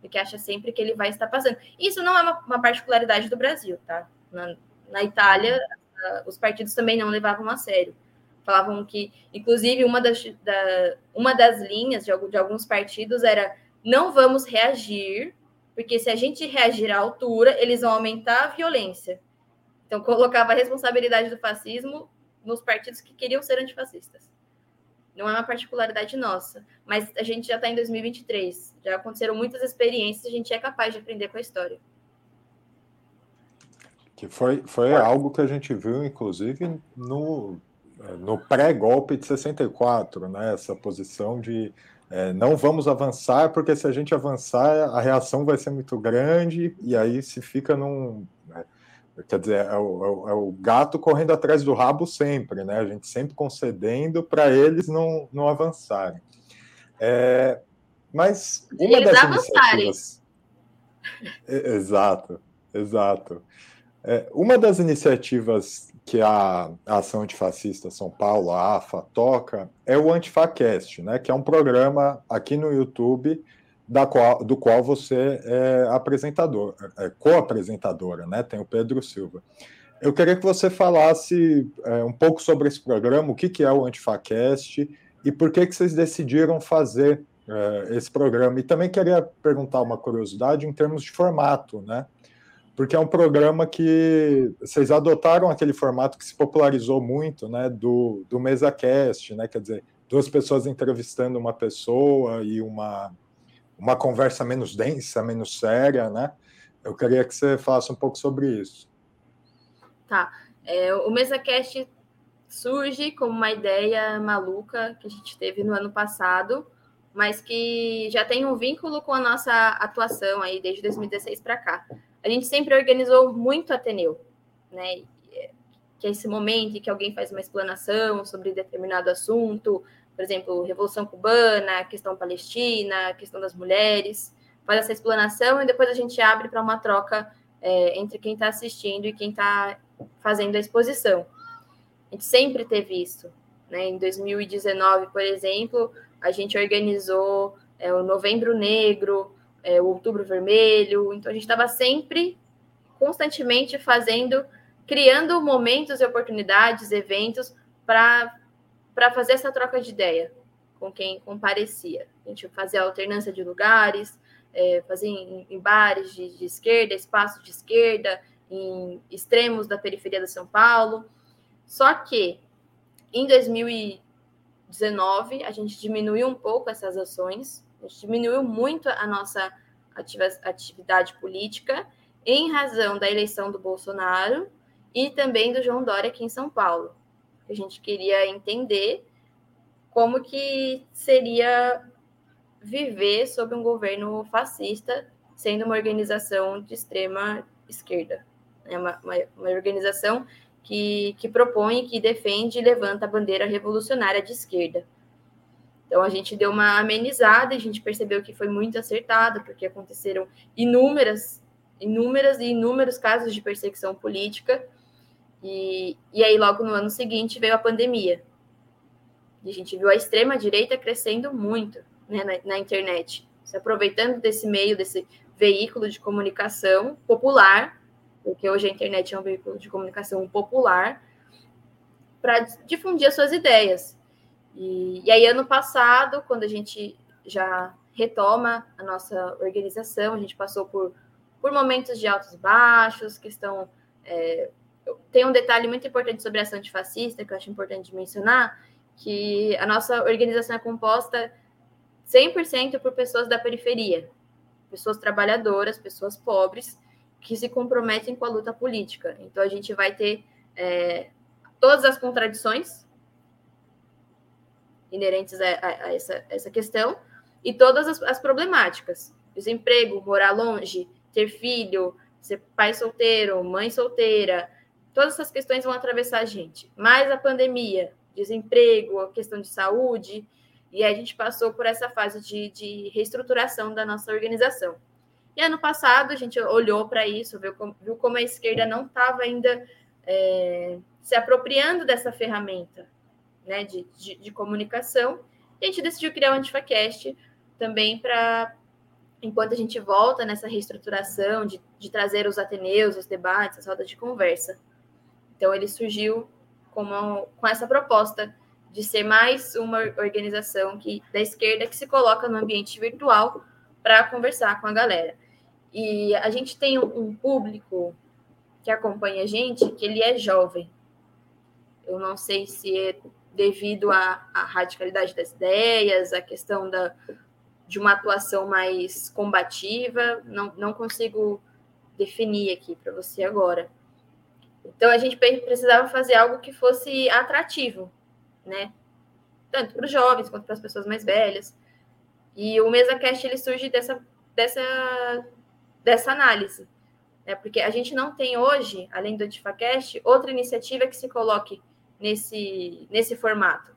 porque acha sempre que ele vai estar passando. Isso não é uma, uma particularidade do Brasil, tá? Na, na Itália, uh, os partidos também não levavam a sério. Falavam que, inclusive, uma das, da, uma das linhas de, de alguns partidos era não vamos reagir, porque se a gente reagir à altura, eles vão aumentar a violência. Então, colocava a responsabilidade do fascismo nos partidos que queriam ser antifascistas. Não é uma particularidade nossa, mas a gente já está em 2023, já aconteceram muitas experiências, a gente é capaz de aprender com a história. Que foi, foi algo que a gente viu, inclusive, no, no pré-golpe de 64, né? essa posição de é, não vamos avançar, porque se a gente avançar, a reação vai ser muito grande, e aí se fica num, Quer dizer, é o, é o, é o, gato correndo atrás do rabo sempre, né? A gente sempre concedendo para eles não, não avançarem. É, mas uma eles das avançarem. iniciativas. Exato, exato. É, uma das iniciativas que a, a Ação Antifascista São Paulo, a AFA, toca é o Antifacast, né? Que é um programa aqui no YouTube da qual, do qual você é apresentador, é, co-apresentadora, né? Tem o Pedro Silva. Eu queria que você falasse é, um pouco sobre esse programa, o que, que é o Antifacast e por que, que vocês decidiram fazer é, esse programa. E também queria perguntar uma curiosidade em termos de formato, né? Porque é um programa que vocês adotaram aquele formato que se popularizou muito, né? Do, do MesaCast, né? Quer dizer, duas pessoas entrevistando uma pessoa e uma uma conversa menos densa, menos séria, né? Eu queria que você falasse um pouco sobre isso. Tá. É, o MesaCast surge como uma ideia maluca que a gente teve no ano passado, mas que já tem um vínculo com a nossa atuação aí desde 2016 para cá. A gente sempre organizou muito Ateneu, né? Que é esse momento em que alguém faz uma explanação sobre determinado assunto, por exemplo, Revolução Cubana, questão palestina, questão das mulheres, faz essa explanação e depois a gente abre para uma troca é, entre quem está assistindo e quem está fazendo a exposição. A gente sempre teve isso. Né? Em 2019, por exemplo, a gente organizou é, o Novembro Negro, é, o Outubro Vermelho, então a gente estava sempre, constantemente fazendo, criando momentos e oportunidades, eventos para para fazer essa troca de ideia com quem comparecia. A gente fazia alternância de lugares, é, fazia em, em bares de, de, esquerda, espaço de esquerda, em extremos da periferia de São Paulo. Só que em 2019 a gente diminuiu um pouco essas ações, a gente diminuiu muito a nossa atividade política em razão da eleição do Bolsonaro e também do João Dória aqui em São Paulo. A gente queria entender como que seria viver sob um governo fascista, sendo uma organização de extrema esquerda. É uma, uma, uma organização que, que propõe, que defende e levanta a bandeira revolucionária de esquerda. Então a gente deu uma amenizada, a gente percebeu que foi muito acertado, porque aconteceram inúmeras, inúmeras e inúmeros casos de perseguição política. E, e aí, logo no ano seguinte, veio a pandemia. E a gente viu a extrema-direita crescendo muito né, na, na internet, se aproveitando desse meio, desse veículo de comunicação popular, porque hoje a internet é um veículo de comunicação popular, para difundir as suas ideias. E, e, aí, ano passado, quando a gente já retoma a nossa organização, a gente passou por, por momentos de altos e baixos, questão. É, tem um detalhe muito importante sobre a ação antifascista, que eu acho importante mencionar, que a nossa organização é composta 100% por pessoas da periferia, pessoas trabalhadoras, pessoas pobres, que se comprometem com a luta política. Então, a gente vai ter é, todas as contradições inerentes a, a, a essa, essa, questão e todas as, as, problemáticas. Desemprego, morar longe, ter filho, ser pai solteiro, mãe solteira, todas essas questões vão atravessar a gente. Mais a pandemia, desemprego, a questão de saúde, e a gente passou por essa fase de, de reestruturação da nossa organização. E ano passado a gente olhou para isso, viu como, viu como, a esquerda não estava ainda é, se apropriando dessa ferramenta né, de, de, de, comunicação. E a gente decidiu criar o Antifacast também para, enquanto a gente volta nessa reestruturação, de, de trazer os ateneus, os debates, as rodas de conversa. Então, ele surgiu com, com essa proposta de ser mais uma organização que, da esquerda que se coloca no ambiente virtual para conversar com a galera. E a gente tem um, um público que acompanha a gente que ele é jovem. Eu não sei se é devido à, à radicalidade das ideias, à questão da, de uma atuação mais combativa, não, não consigo definir aqui para você agora. Então a gente precisava fazer algo que fosse atrativo, né? Tanto para os jovens quanto para as pessoas mais velhas. E o MesaCast ele surge dessa, dessa, dessa análise. Né? Porque a gente não tem hoje, além do AntifaCast, outra iniciativa que se coloque nesse, nesse formato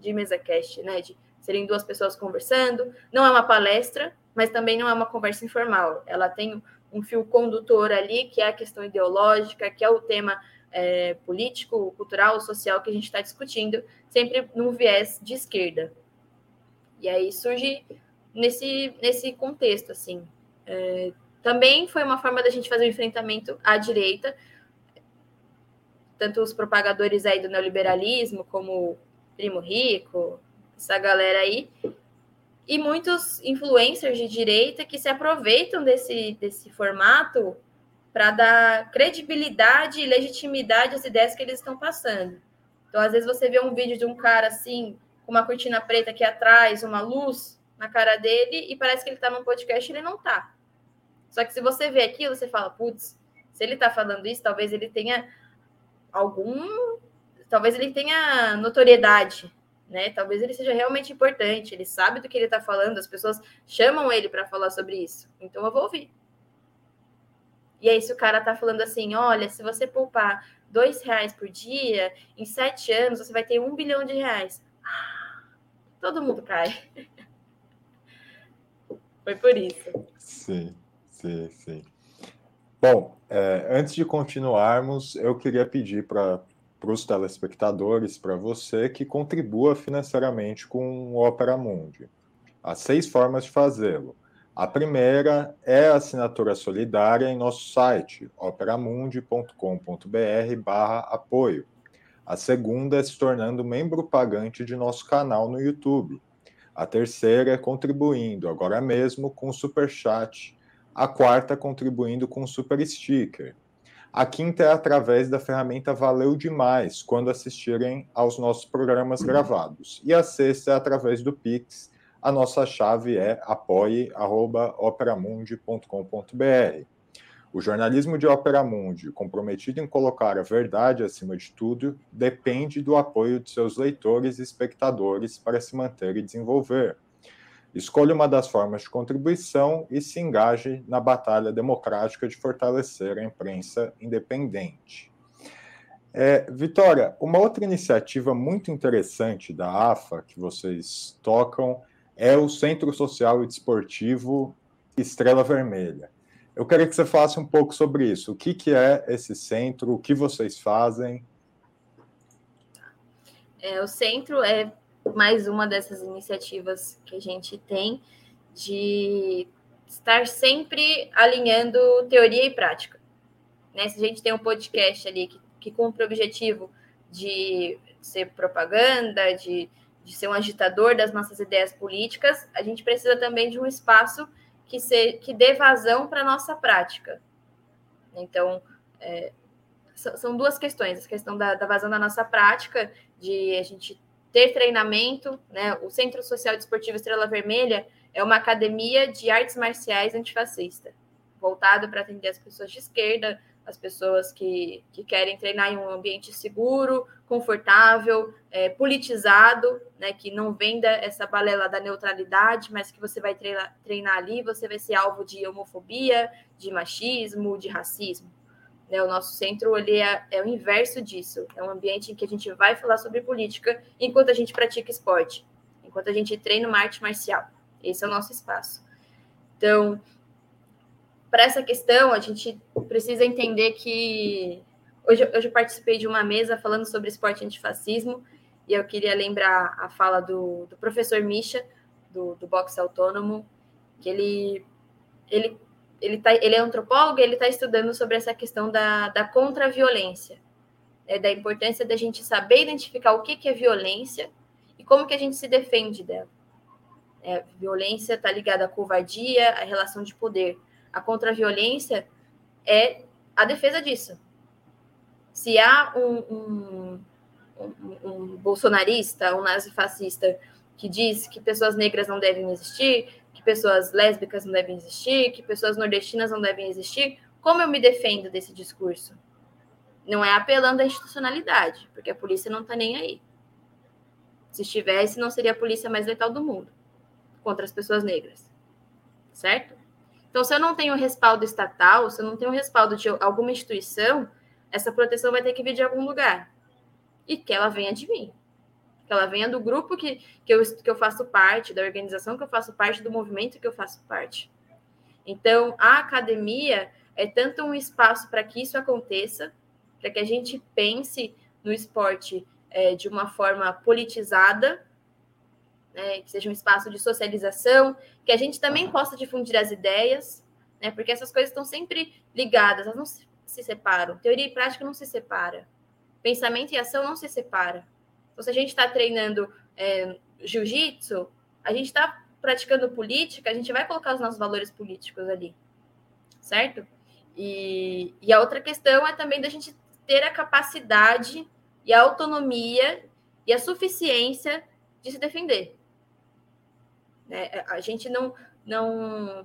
de MesaCast, né? De serem duas pessoas conversando. Não é uma palestra, mas também não é uma conversa informal. Ela tem um fio condutor ali, que é a questão ideológica, que é o tema é, político, cultural, social que a gente está discutindo, sempre num viés de esquerda. E aí surge nesse, nesse contexto, assim. É, também foi uma forma da gente fazer um enfrentamento à direita, tanto os propagadores aí do neoliberalismo, como Primo Rico, essa galera aí, e muitos influencers de direita que se aproveitam desse, desse formato para dar credibilidade e legitimidade às ideias que eles estão passando. Então, às vezes, você vê um vídeo de um cara assim, com uma cortina preta aqui atrás, uma luz na cara dele, e parece que ele está num podcast e ele não está. Só que se você vê aquilo, você fala, putz, se ele está falando isso, talvez ele tenha algum. Talvez ele tenha notoriedade né? Talvez ele seja realmente importante, ele sabe do que ele está falando, as pessoas chamam ele para falar sobre isso. Então eu vou ouvir. E aí, se o cara tá falando assim, olha, se você poupar dois reais por dia, em sete anos você vai ter um bilhão de reais. Todo mundo cai. Foi por isso. Sim, sim, sim. Bom, é, antes de continuarmos, eu queria pedir para para os telespectadores, para você, que contribua financeiramente com o Opera Mundi. Há seis formas de fazê-lo. A primeira é a assinatura solidária em nosso site, operamundi.com.br barra apoio. A segunda é se tornando membro pagante de nosso canal no YouTube. A terceira é contribuindo agora mesmo com o Super Chat. A quarta contribuindo com o Super Sticker. A quinta é através da ferramenta Valeu Demais, quando assistirem aos nossos programas gravados. E a sexta é através do Pix. A nossa chave é apoie.operamundi.com.br. O jornalismo de Ópera Mundi, comprometido em colocar a verdade acima de tudo, depende do apoio de seus leitores e espectadores para se manter e desenvolver. Escolha uma das formas de contribuição e se engaje na batalha democrática de fortalecer a imprensa independente. É, Vitória, uma outra iniciativa muito interessante da AFA que vocês tocam é o Centro Social e Desportivo Estrela Vermelha. Eu queria que você falasse um pouco sobre isso. O que, que é esse centro? O que vocês fazem? É, o centro é mais uma dessas iniciativas que a gente tem de estar sempre alinhando teoria e prática. Né? Se a gente tem um podcast ali que, que cumpre o objetivo de ser propaganda, de, de ser um agitador das nossas ideias políticas, a gente precisa também de um espaço que, se, que dê vazão para a nossa prática. Então, é, são duas questões. A questão da, da vazão da nossa prática, de a gente ter treinamento, né? O Centro Social Desportivo Estrela Vermelha é uma academia de artes marciais antifascista, voltado para atender as pessoas de esquerda, as pessoas que, que querem treinar em um ambiente seguro, confortável, é, politizado, né, que não venda essa balela da neutralidade, mas que você vai treinar, treinar ali, você vai ser alvo de homofobia, de machismo, de racismo. Né? O nosso centro ele é, é, o inverso disso. É um ambiente em que a gente vai falar sobre política enquanto a gente pratica esporte, enquanto a gente treina uma arte marcial. Esse é o nosso espaço. Então, para essa questão, a gente precisa entender que hoje, hoje eu participei de uma mesa falando sobre esporte antifascismo e eu queria lembrar a fala do, do professor Misha, do, do boxe autônomo, que ele, ele ele, tá, ele é antropólogo e ele está estudando sobre essa questão da, da contra-violência, né, da importância da gente saber identificar o que, que é violência e como que a gente se defende dela. É, violência está ligada à covardia, à relação de poder. A contra-violência é a defesa disso. Se há um, um, um, um bolsonarista, um nazifascista que diz que pessoas negras não devem existir, que pessoas lésbicas não devem existir, que pessoas nordestinas não devem existir, como eu me defendo desse discurso? Não é apelando à institucionalidade, porque a polícia não está nem aí. Se estivesse, não seria a polícia mais letal do mundo contra as pessoas negras. Certo? Então, se eu não tenho respaldo estatal, se eu não tenho respaldo de alguma instituição, essa proteção vai ter que vir de algum lugar. E que ela venha de mim que ela venha do grupo que, que, eu, que eu faço parte, da organização que eu faço parte, do movimento que eu faço parte. Então, a academia é tanto um espaço para que isso aconteça, para que a gente pense no esporte é, de uma forma politizada, né, que seja um espaço de socialização, que a gente também possa difundir as ideias, né, porque essas coisas estão sempre ligadas, elas não se, se separam. Teoria e prática não se separa. Pensamento e ação não se separa. Então, se a gente está treinando é, jiu-jitsu, a gente está praticando política, a gente vai colocar os nossos valores políticos ali, certo? E, e a outra questão é também da gente ter a capacidade e a autonomia e a suficiência de se defender. Né? A gente não, não.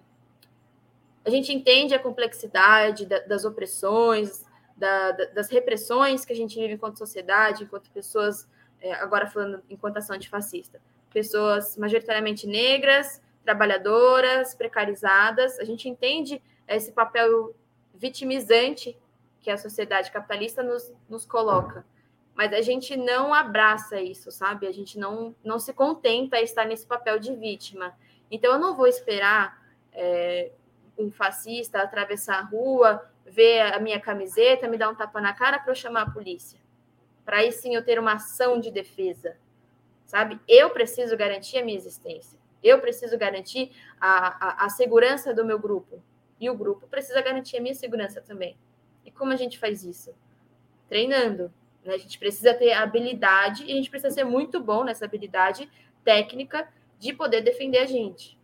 A gente entende a complexidade da, das opressões, da, da, das repressões que a gente vive enquanto sociedade, enquanto pessoas é, agora falando enquanto ação antifascista, pessoas majoritariamente negras, trabalhadoras, precarizadas. A gente entende esse papel vitimizante que a sociedade capitalista nos, nos coloca. Mas a gente não abraça isso, sabe? A gente não, não se contenta a estar nesse papel de vítima. Então, eu não vou esperar é, um fascista atravessar a rua, ver a minha camiseta, me dar um tapa na cara para eu chamar a polícia para aí sim eu ter uma ação de defesa, sabe? Eu preciso garantir a minha existência, eu preciso garantir a, a, a segurança do meu grupo, e o grupo precisa garantir a minha segurança também. E como a gente faz isso? Treinando, Né? A gente precisa ter habilidade e a gente precisa ser muito bom nessa habilidade técnica de poder defender a gente.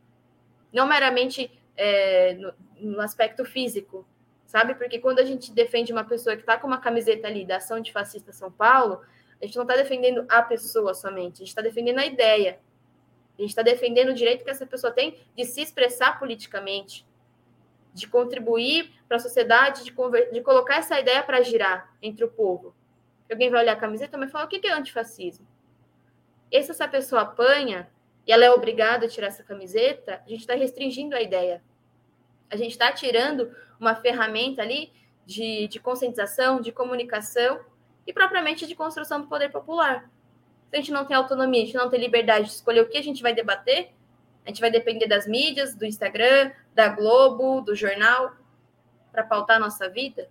Não meramente é, no, no, aspecto físico, sabe? Porque quando a gente defende uma pessoa que está com uma camiseta ali da Ação de Fascista São Paulo, a gente não está defendendo a pessoa somente, a gente está defendendo a ideia. A gente está defendendo o direito que essa pessoa tem de se expressar politicamente, de contribuir para a sociedade, de, de, colocar essa ideia para girar entre o povo. Alguém vai olhar a camiseta e vai falar: o que é antifascismo? E se essa pessoa apanha e ela é obrigada a tirar essa camiseta, a gente está restringindo a ideia. A gente está tirando uma ferramenta ali de, de conscientização, de comunicação e propriamente de construção do poder popular. Se a gente não tem autonomia, a gente não tem liberdade de escolher o que a gente vai debater, a gente vai depender das mídias, do Instagram, da Globo, do jornal, para pautar a nossa vida.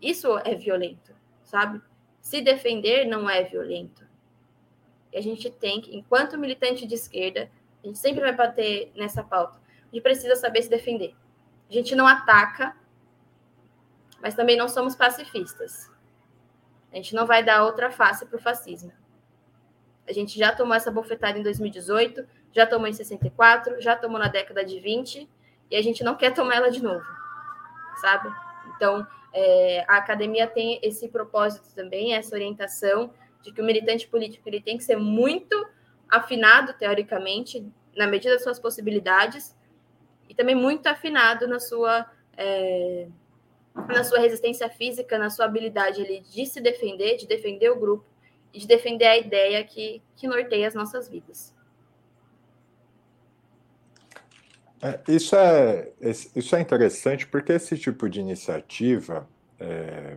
Isso é violento, sabe? Se defender não é violento. E a gente tem que, enquanto militante de esquerda, a gente sempre vai bater nessa pauta. A gente precisa saber se defender. A gente não ataca, mas também não somos pacifistas. A gente não vai dar outra face para o fascismo. A gente já tomou essa bofetada em 2018, já tomou em 64, já tomou na década de 20, e a gente não quer tomar ela de novo, sabe? Então, é, a academia tem esse propósito também, essa orientação de que o militante político ele tem que ser muito afinado, teoricamente, na medida das suas possibilidades, e também muito afinado na sua, é, na sua resistência física, na sua habilidade ali, de se defender, de defender o grupo e de defender a ideia que, que norteia as nossas vidas. É, isso, é, isso é interessante porque esse tipo de iniciativa, é,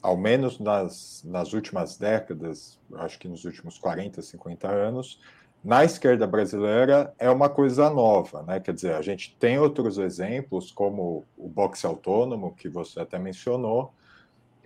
ao menos nas, nas últimas décadas, acho que nos últimos 40, 50 anos, na esquerda brasileira é uma coisa nova, né? Quer dizer, a gente tem outros exemplos, como o boxe autônomo, que você até mencionou,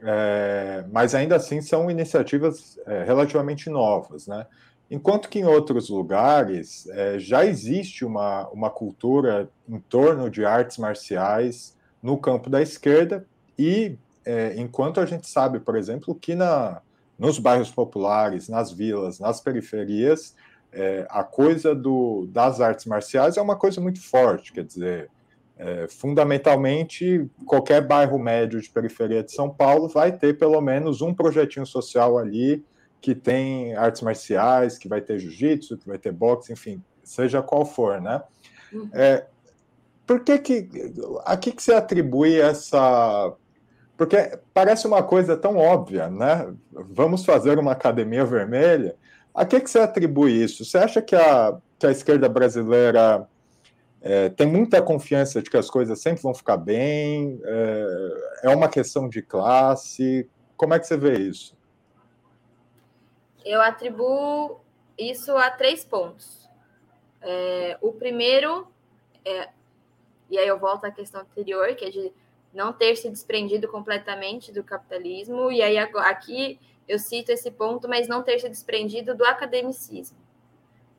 é, mas ainda assim são iniciativas é, relativamente novas, né? Enquanto que em outros lugares é, já existe uma, uma cultura em torno de artes marciais no campo da esquerda, e é, enquanto a gente sabe, por exemplo, que na, nos bairros populares, nas vilas, nas periferias, é, a coisa do, das artes marciais é uma coisa muito forte, quer dizer, é, fundamentalmente, qualquer bairro médio de periferia de São Paulo vai ter pelo menos um projetinho social ali que tem artes marciais, que vai ter jiu-jitsu, que vai ter boxe, enfim, seja qual for, né? É, por que que, a que que você atribui essa... Porque parece uma coisa tão óbvia, né? Vamos fazer uma academia vermelha, a que, que você atribui isso? Você acha que a, que a esquerda brasileira é, tem muita confiança de que as coisas sempre vão ficar bem? É, é uma questão de classe? Como é que você vê isso? Eu atribuo isso a três pontos. É, o primeiro, é, e aí eu volto à questão anterior, que é de não ter se desprendido completamente do capitalismo, e aí aqui eu cito esse ponto, mas não ter se desprendido do academicismo,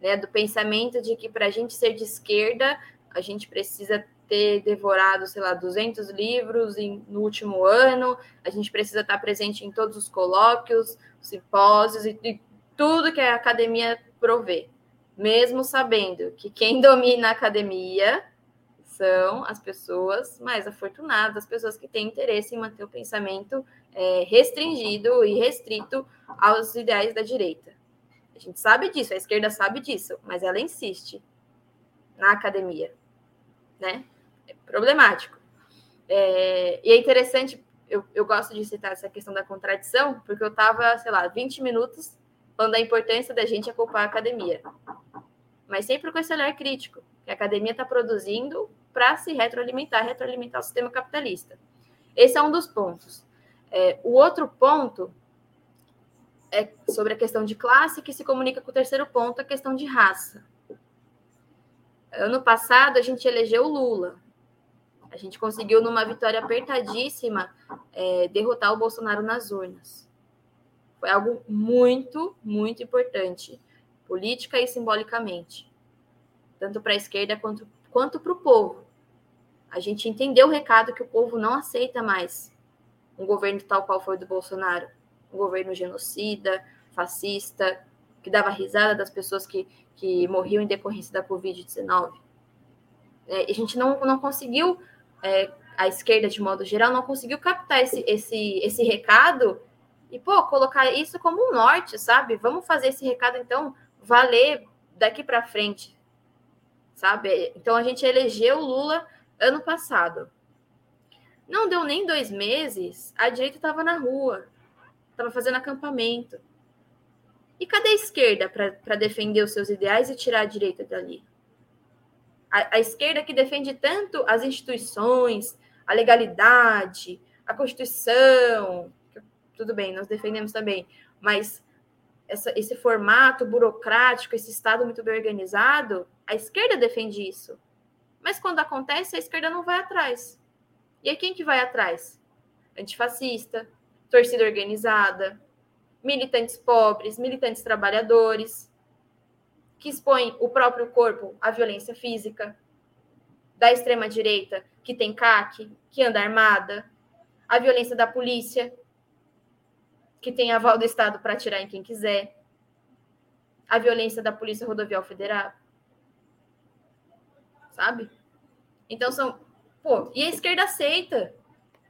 né? do pensamento de que para a gente ser de esquerda, a gente precisa ter devorado, sei lá, 200 livros em, no último ano, a gente precisa estar presente em todos os colóquios, simpósios e, e tudo que a academia provê, mesmo sabendo que quem domina a academia são as pessoas mais afortunadas, as pessoas que têm interesse em manter o pensamento é, restringido e restrito aos ideais da direita. A gente sabe disso, a esquerda sabe disso, mas ela insiste na academia, né? É problemático. É, e é interessante, eu, eu gosto de citar essa questão da contradição, porque eu estava, sei lá, 20 minutos falando da importância da gente ocupar a academia. Mas sempre com esse olhar crítico, que a academia está produzindo para se retroalimentar, retroalimentar o sistema capitalista. Esse é um dos pontos. É, o outro ponto é sobre a questão de classe, que se comunica com o terceiro ponto, a questão de raça. Ano passado, a gente elegeu Lula. A gente conseguiu, numa vitória apertadíssima, é, derrotar o Bolsonaro nas urnas. Foi algo muito, muito importante, política e simbolicamente, tanto para a esquerda quanto, quanto para o povo. A gente entendeu o recado que o povo não aceita mais um governo tal qual foi o do Bolsonaro. um governo genocida, fascista, que dava risada das pessoas que, que morriam em decorrência da Covid-19. É, a gente não, não conseguiu, é, a esquerda de modo geral, não conseguiu captar esse, esse, esse recado e, pô, colocar isso como um norte, sabe? Vamos fazer esse recado, então, valer daqui para frente, sabe? Então, a gente elegeu o Lula ano passado. Não deu nem dois meses, a direita estava na rua, estava fazendo acampamento. E cadê a esquerda para defender os seus ideais e tirar a direita dali? A, a, esquerda que defende tanto as instituições, a legalidade, a Constituição, tudo bem, nós defendemos também, mas essa, esse formato burocrático, esse Estado muito bem organizado, a esquerda defende isso. Mas quando acontece, a esquerda não vai atrás. E aí quem que vai atrás? Antifascista, torcida organizada, militantes pobres, militantes trabalhadores, que expõem o próprio corpo à violência física, da extrema-direita, que tem CAC, que anda armada, a violência da polícia, que tem aval do Estado para atirar em quem quiser, a violência da Polícia Rodoviária Federal. Sabe? Então são. Pô, e a esquerda aceita.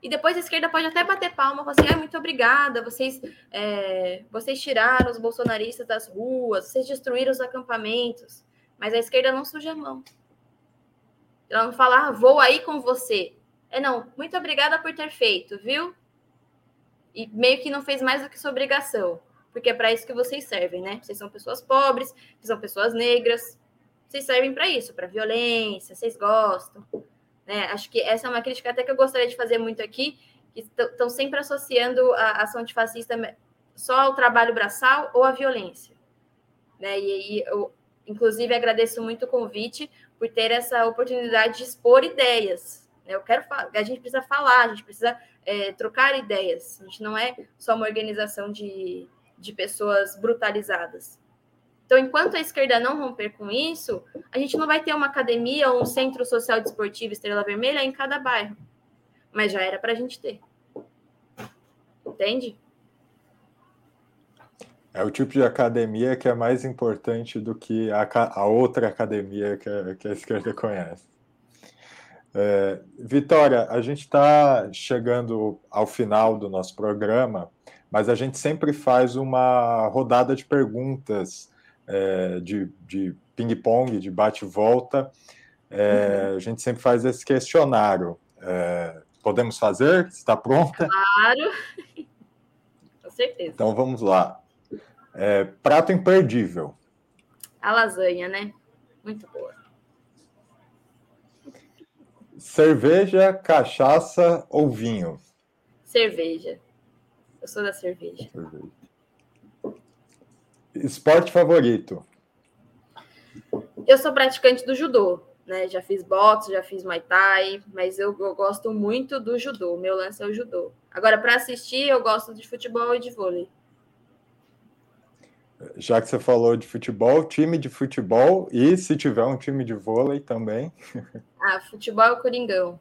E depois a esquerda pode até bater palma, falar assim, ah, muito obrigada, vocês, é, vocês tiraram os bolsonaristas das ruas, vocês destruíram os acampamentos. Mas a esquerda não suja a mão. Ela não fala, ah, vou aí com você. É não, muito obrigada por ter feito, viu? E meio que não fez mais do que sua obrigação. Porque é para isso que vocês servem, né? Vocês são pessoas pobres, vocês são pessoas negras. Vocês servem para isso, para violência, vocês gostam. Né? Acho que essa é uma crítica até que eu gostaria de fazer muito aqui, que estão sempre associando a ação antifascista só ao trabalho braçal ou à violência. Né? E aí eu, inclusive, agradeço muito o convite por ter essa oportunidade de expor ideias. Né? Eu quero a gente precisa falar, a gente precisa é, trocar ideias. A gente não é só uma organização de, de pessoas brutalizadas. Então, enquanto a esquerda não romper com isso, a gente não vai ter uma academia ou um centro social desportivo Estrela Vermelha em cada bairro. Mas já era para a gente ter. Entende? É o tipo de academia que é mais importante do que a, a outra academia que a, que a esquerda conhece. É, Vitória, a gente está chegando ao final do nosso programa, mas a gente sempre faz uma rodada de perguntas é, de, de ping-pong, de bate-volta. É, uhum. A gente sempre faz esse questionário. É, podemos fazer? Está pronta? Claro, com certeza. Então vamos lá. É, prato imperdível. A lasanha, né? Muito boa. Cerveja, cachaça ou vinho? Cerveja. Eu sou da cerveja. cerveja. Esporte favorito? Eu sou praticante do judô, né? Já fiz boxe, já fiz muay thai, mas eu, eu gosto muito do judô. Meu lance é o judô. Agora, para assistir, eu gosto de futebol e de vôlei. Já que você falou de futebol, time de futebol e se tiver um time de vôlei também. Ah, futebol é o Coringão.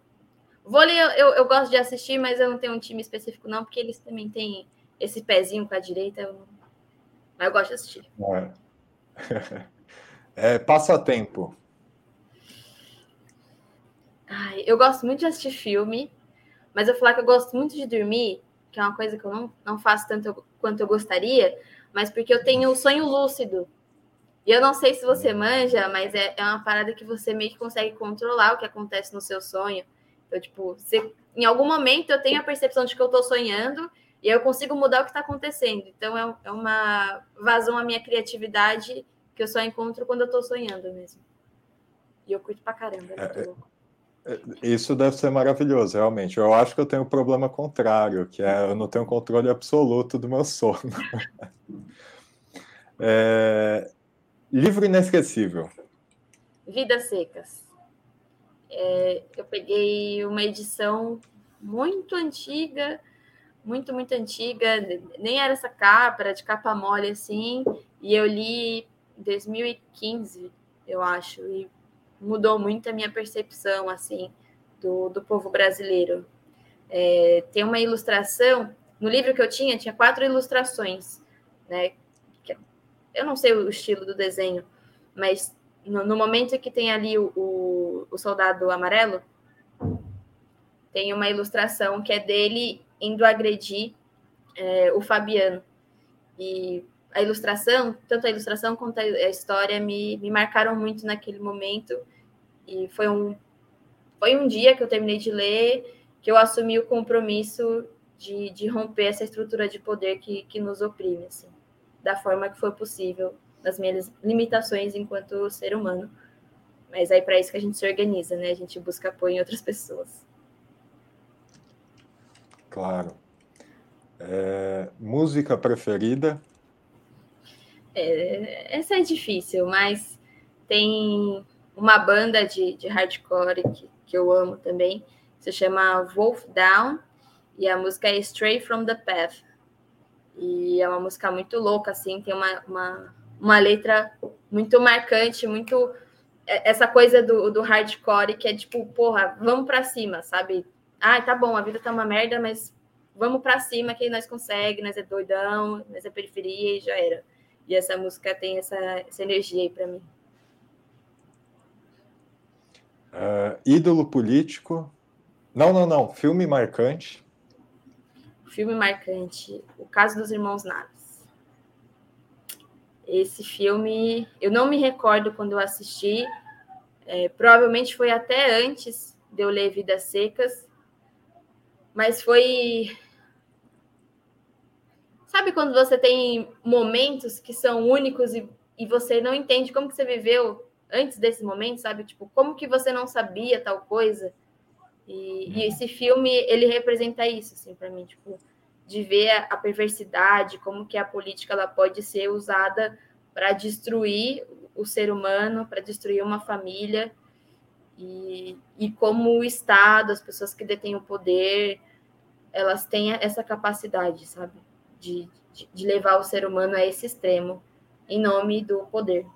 Vôlei eu, eu, eu, gosto de assistir, mas eu não tenho um time específico, não, porque eles também têm esse pezinho com a direita. Eu mas eu gosto de assistir. É. é passatempo. Ai, eu gosto muito de assistir filme, mas eu falar que eu gosto muito de dormir, que é uma coisa que eu não, não faço tanto quanto eu gostaria, mas porque eu tenho o sonho lúcido. E eu não sei se você manja, mas é, é uma parada que você meio que consegue controlar o que acontece no seu sonho. Então, tipo, você, em algum momento eu tenho a percepção de que eu tô sonhando e eu consigo mudar o que está acontecendo. Então é, é uma vazão à minha criatividade que eu só encontro quando eu estou sonhando mesmo. E eu curto pra caramba, é, é, é, Isso deve ser maravilhoso, realmente. Eu acho que eu tenho um problema contrário, que é eu não tenho controle absoluto do meu sono. é... Livro inesquecível. Vidas Secas. É, eu peguei uma edição muito antiga muito, muito antiga, nem era essa capa, era de capa mole assim, e eu li em 2015, eu acho, e mudou muito a minha percepção, assim, do, do povo brasileiro. É, tem uma ilustração no livro que eu tinha, tinha quatro ilustrações, né? Eu não sei o estilo do desenho, mas no, no momento que tem ali o, o, o soldado amarelo, tem uma ilustração que é dele indo agredir é, o Fabiano. E a ilustração, tanto a ilustração quanto a história, me, me marcaram muito naquele momento. E foi um, foi um dia que eu terminei de ler, que eu assumi o compromisso de, de romper essa estrutura de poder que, que nos oprime, assim, da forma que foi possível, das minhas limitações enquanto ser humano. Mas aí para isso que a gente se organiza, né? A gente busca apoio em outras pessoas. Claro. É, música preferida? É, essa é difícil, mas tem uma banda de, de hardcore que, que eu amo também, se chama Wolf Down, e a música é Stray from the Path. E é uma música muito louca, assim, tem uma, uma, uma letra muito marcante, muito. É, essa coisa do, do hardcore que é tipo, porra, vamos pra cima, sabe? Ah, tá bom, a vida tá uma merda, mas vamos para cima que nós consegue, nós é doidão, nós é periferia e já era. E essa música tem essa, essa energia aí para mim. Uh, ídolo político? Não, não, não. Filme marcante. Filme marcante. O caso dos irmãos Naves. Esse filme, eu não me recordo quando eu assisti. É, provavelmente foi até antes de eu ler Vidas Secas, mas foi. Sabe quando você tem momentos que são únicos e, e você não entende como que você viveu antes desse momento, sabe? Tipo, como que você não sabia tal coisa? E, e uhum. esse filme, ele representa isso, assim, para mim, tipo, de ver a, a perversidade, como que a política ela pode ser usada para destruir o ser humano, para destruir uma família, e, e como o Estado, as pessoas que detêm o poder, elas têm essa capacidade, sabe? De, de, de levar o ser humano a esse extremo, em nome do poder.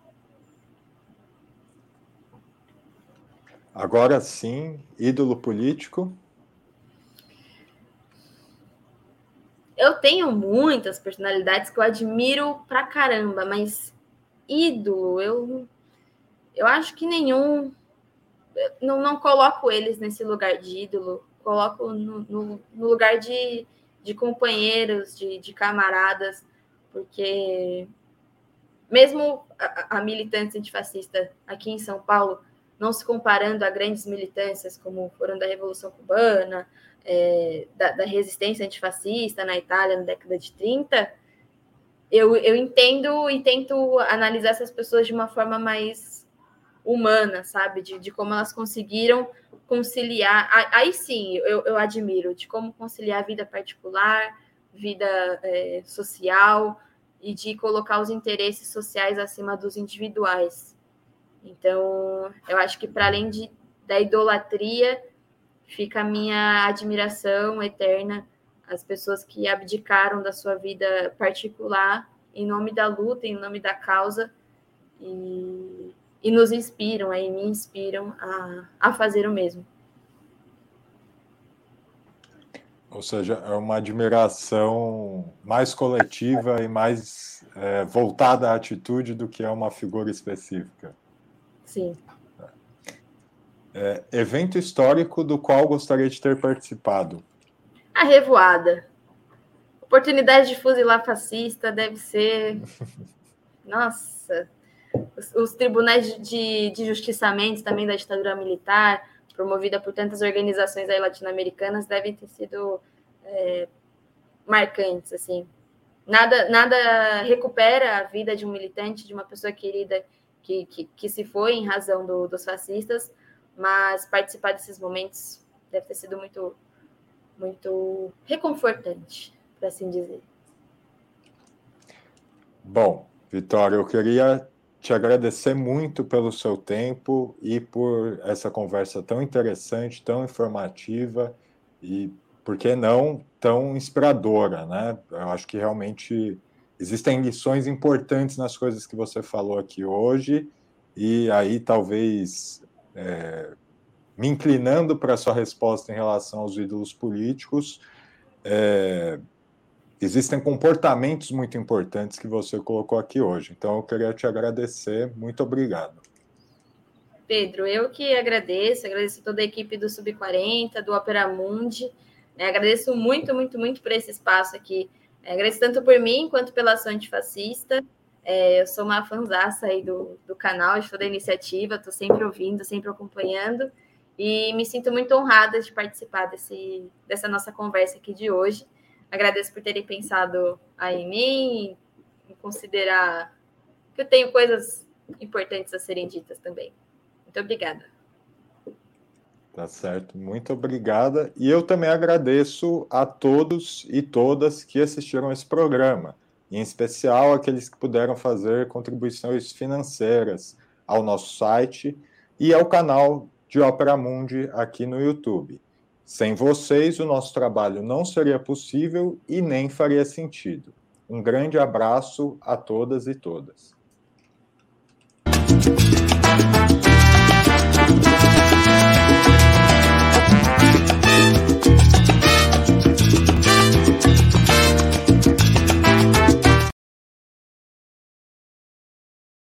Agora sim, ídolo político. Eu tenho muitas personalidades que eu admiro pra caramba, mas ídolo, eu, eu acho que nenhum não, não coloco eles nesse lugar de ídolo, coloco no, no, no lugar de, de companheiros, de, de, camaradas, porque mesmo a, a militância antifascista aqui em São Paulo, não se comparando a grandes militâncias como foram da Revolução Cubana, é, da, da, resistência antifascista na Itália na década de 30, eu, eu entendo e tento analisar essas pessoas de uma forma mais humana, sabe? De, de como elas conseguiram conciliar. Aí sim, eu, eu admiro de como conciliar a vida particular, vida é, social e de colocar os interesses sociais acima dos individuais. Então, eu acho que para além de, da idolatria, fica a minha admiração eterna às pessoas que abdicaram da sua vida particular em nome da luta, em nome da causa. E, e nos inspiram, aí me inspiram a, a fazer o mesmo. Ou seja, é uma admiração mais coletiva e mais é, voltada à atitude do que a uma figura específica. Sim. É, evento histórico do qual gostaria de ter participado? A Revoada. Oportunidade de fuzilar fascista deve ser. Nossa, os, os tribunais de, de justiçamento também da ditadura militar, promovida por tantas organizações latino-americanas, devem ter sido é, marcantes, assim. Nada, nada recupera a vida de um militante, de uma pessoa querida que, que, que se foi em razão do, dos fascistas, mas participar desses momentos deve ter sido muito, muito reconfortante, para assim dizer. Bom, Vitória, eu queria te agradecer muito pelo seu tempo e por essa conversa tão interessante, tão informativa e, por que não, tão inspiradora, né? Eu acho que realmente existem lições importantes nas coisas que você falou aqui hoje e aí talvez é, me inclinando para a sua resposta em relação aos ídolos políticos, é, existem comportamentos muito importantes que você colocou aqui hoje. Então, eu queria te agradecer. Muito obrigado. Pedro, eu que agradeço, agradeço toda a equipe do Sub-40, do Opera Mundi. Né? Agradeço muito, muito, muito por esse espaço aqui. É, agradeço tanto por mim quanto pela ação antifascista. É, eu sou uma fanzaça aí do, do canal, de toda a iniciativa, estou sempre ouvindo, sempre acompanhando. E me sinto muito honrada de participar desse, dessa nossa conversa aqui de hoje. Agradeço por terem pensado aí em mim, em considerar que eu tenho coisas importantes a serem ditas também. Muito obrigada. Tá certo, muito obrigada. E eu também agradeço a todos e todas que assistiram esse programa, em especial aqueles que puderam fazer contribuições financeiras ao nosso site e ao canal de Opera Mundi aqui no YouTube. Sem vocês, o nosso trabalho não seria possível e nem faria sentido. Um grande abraço a todas e todas.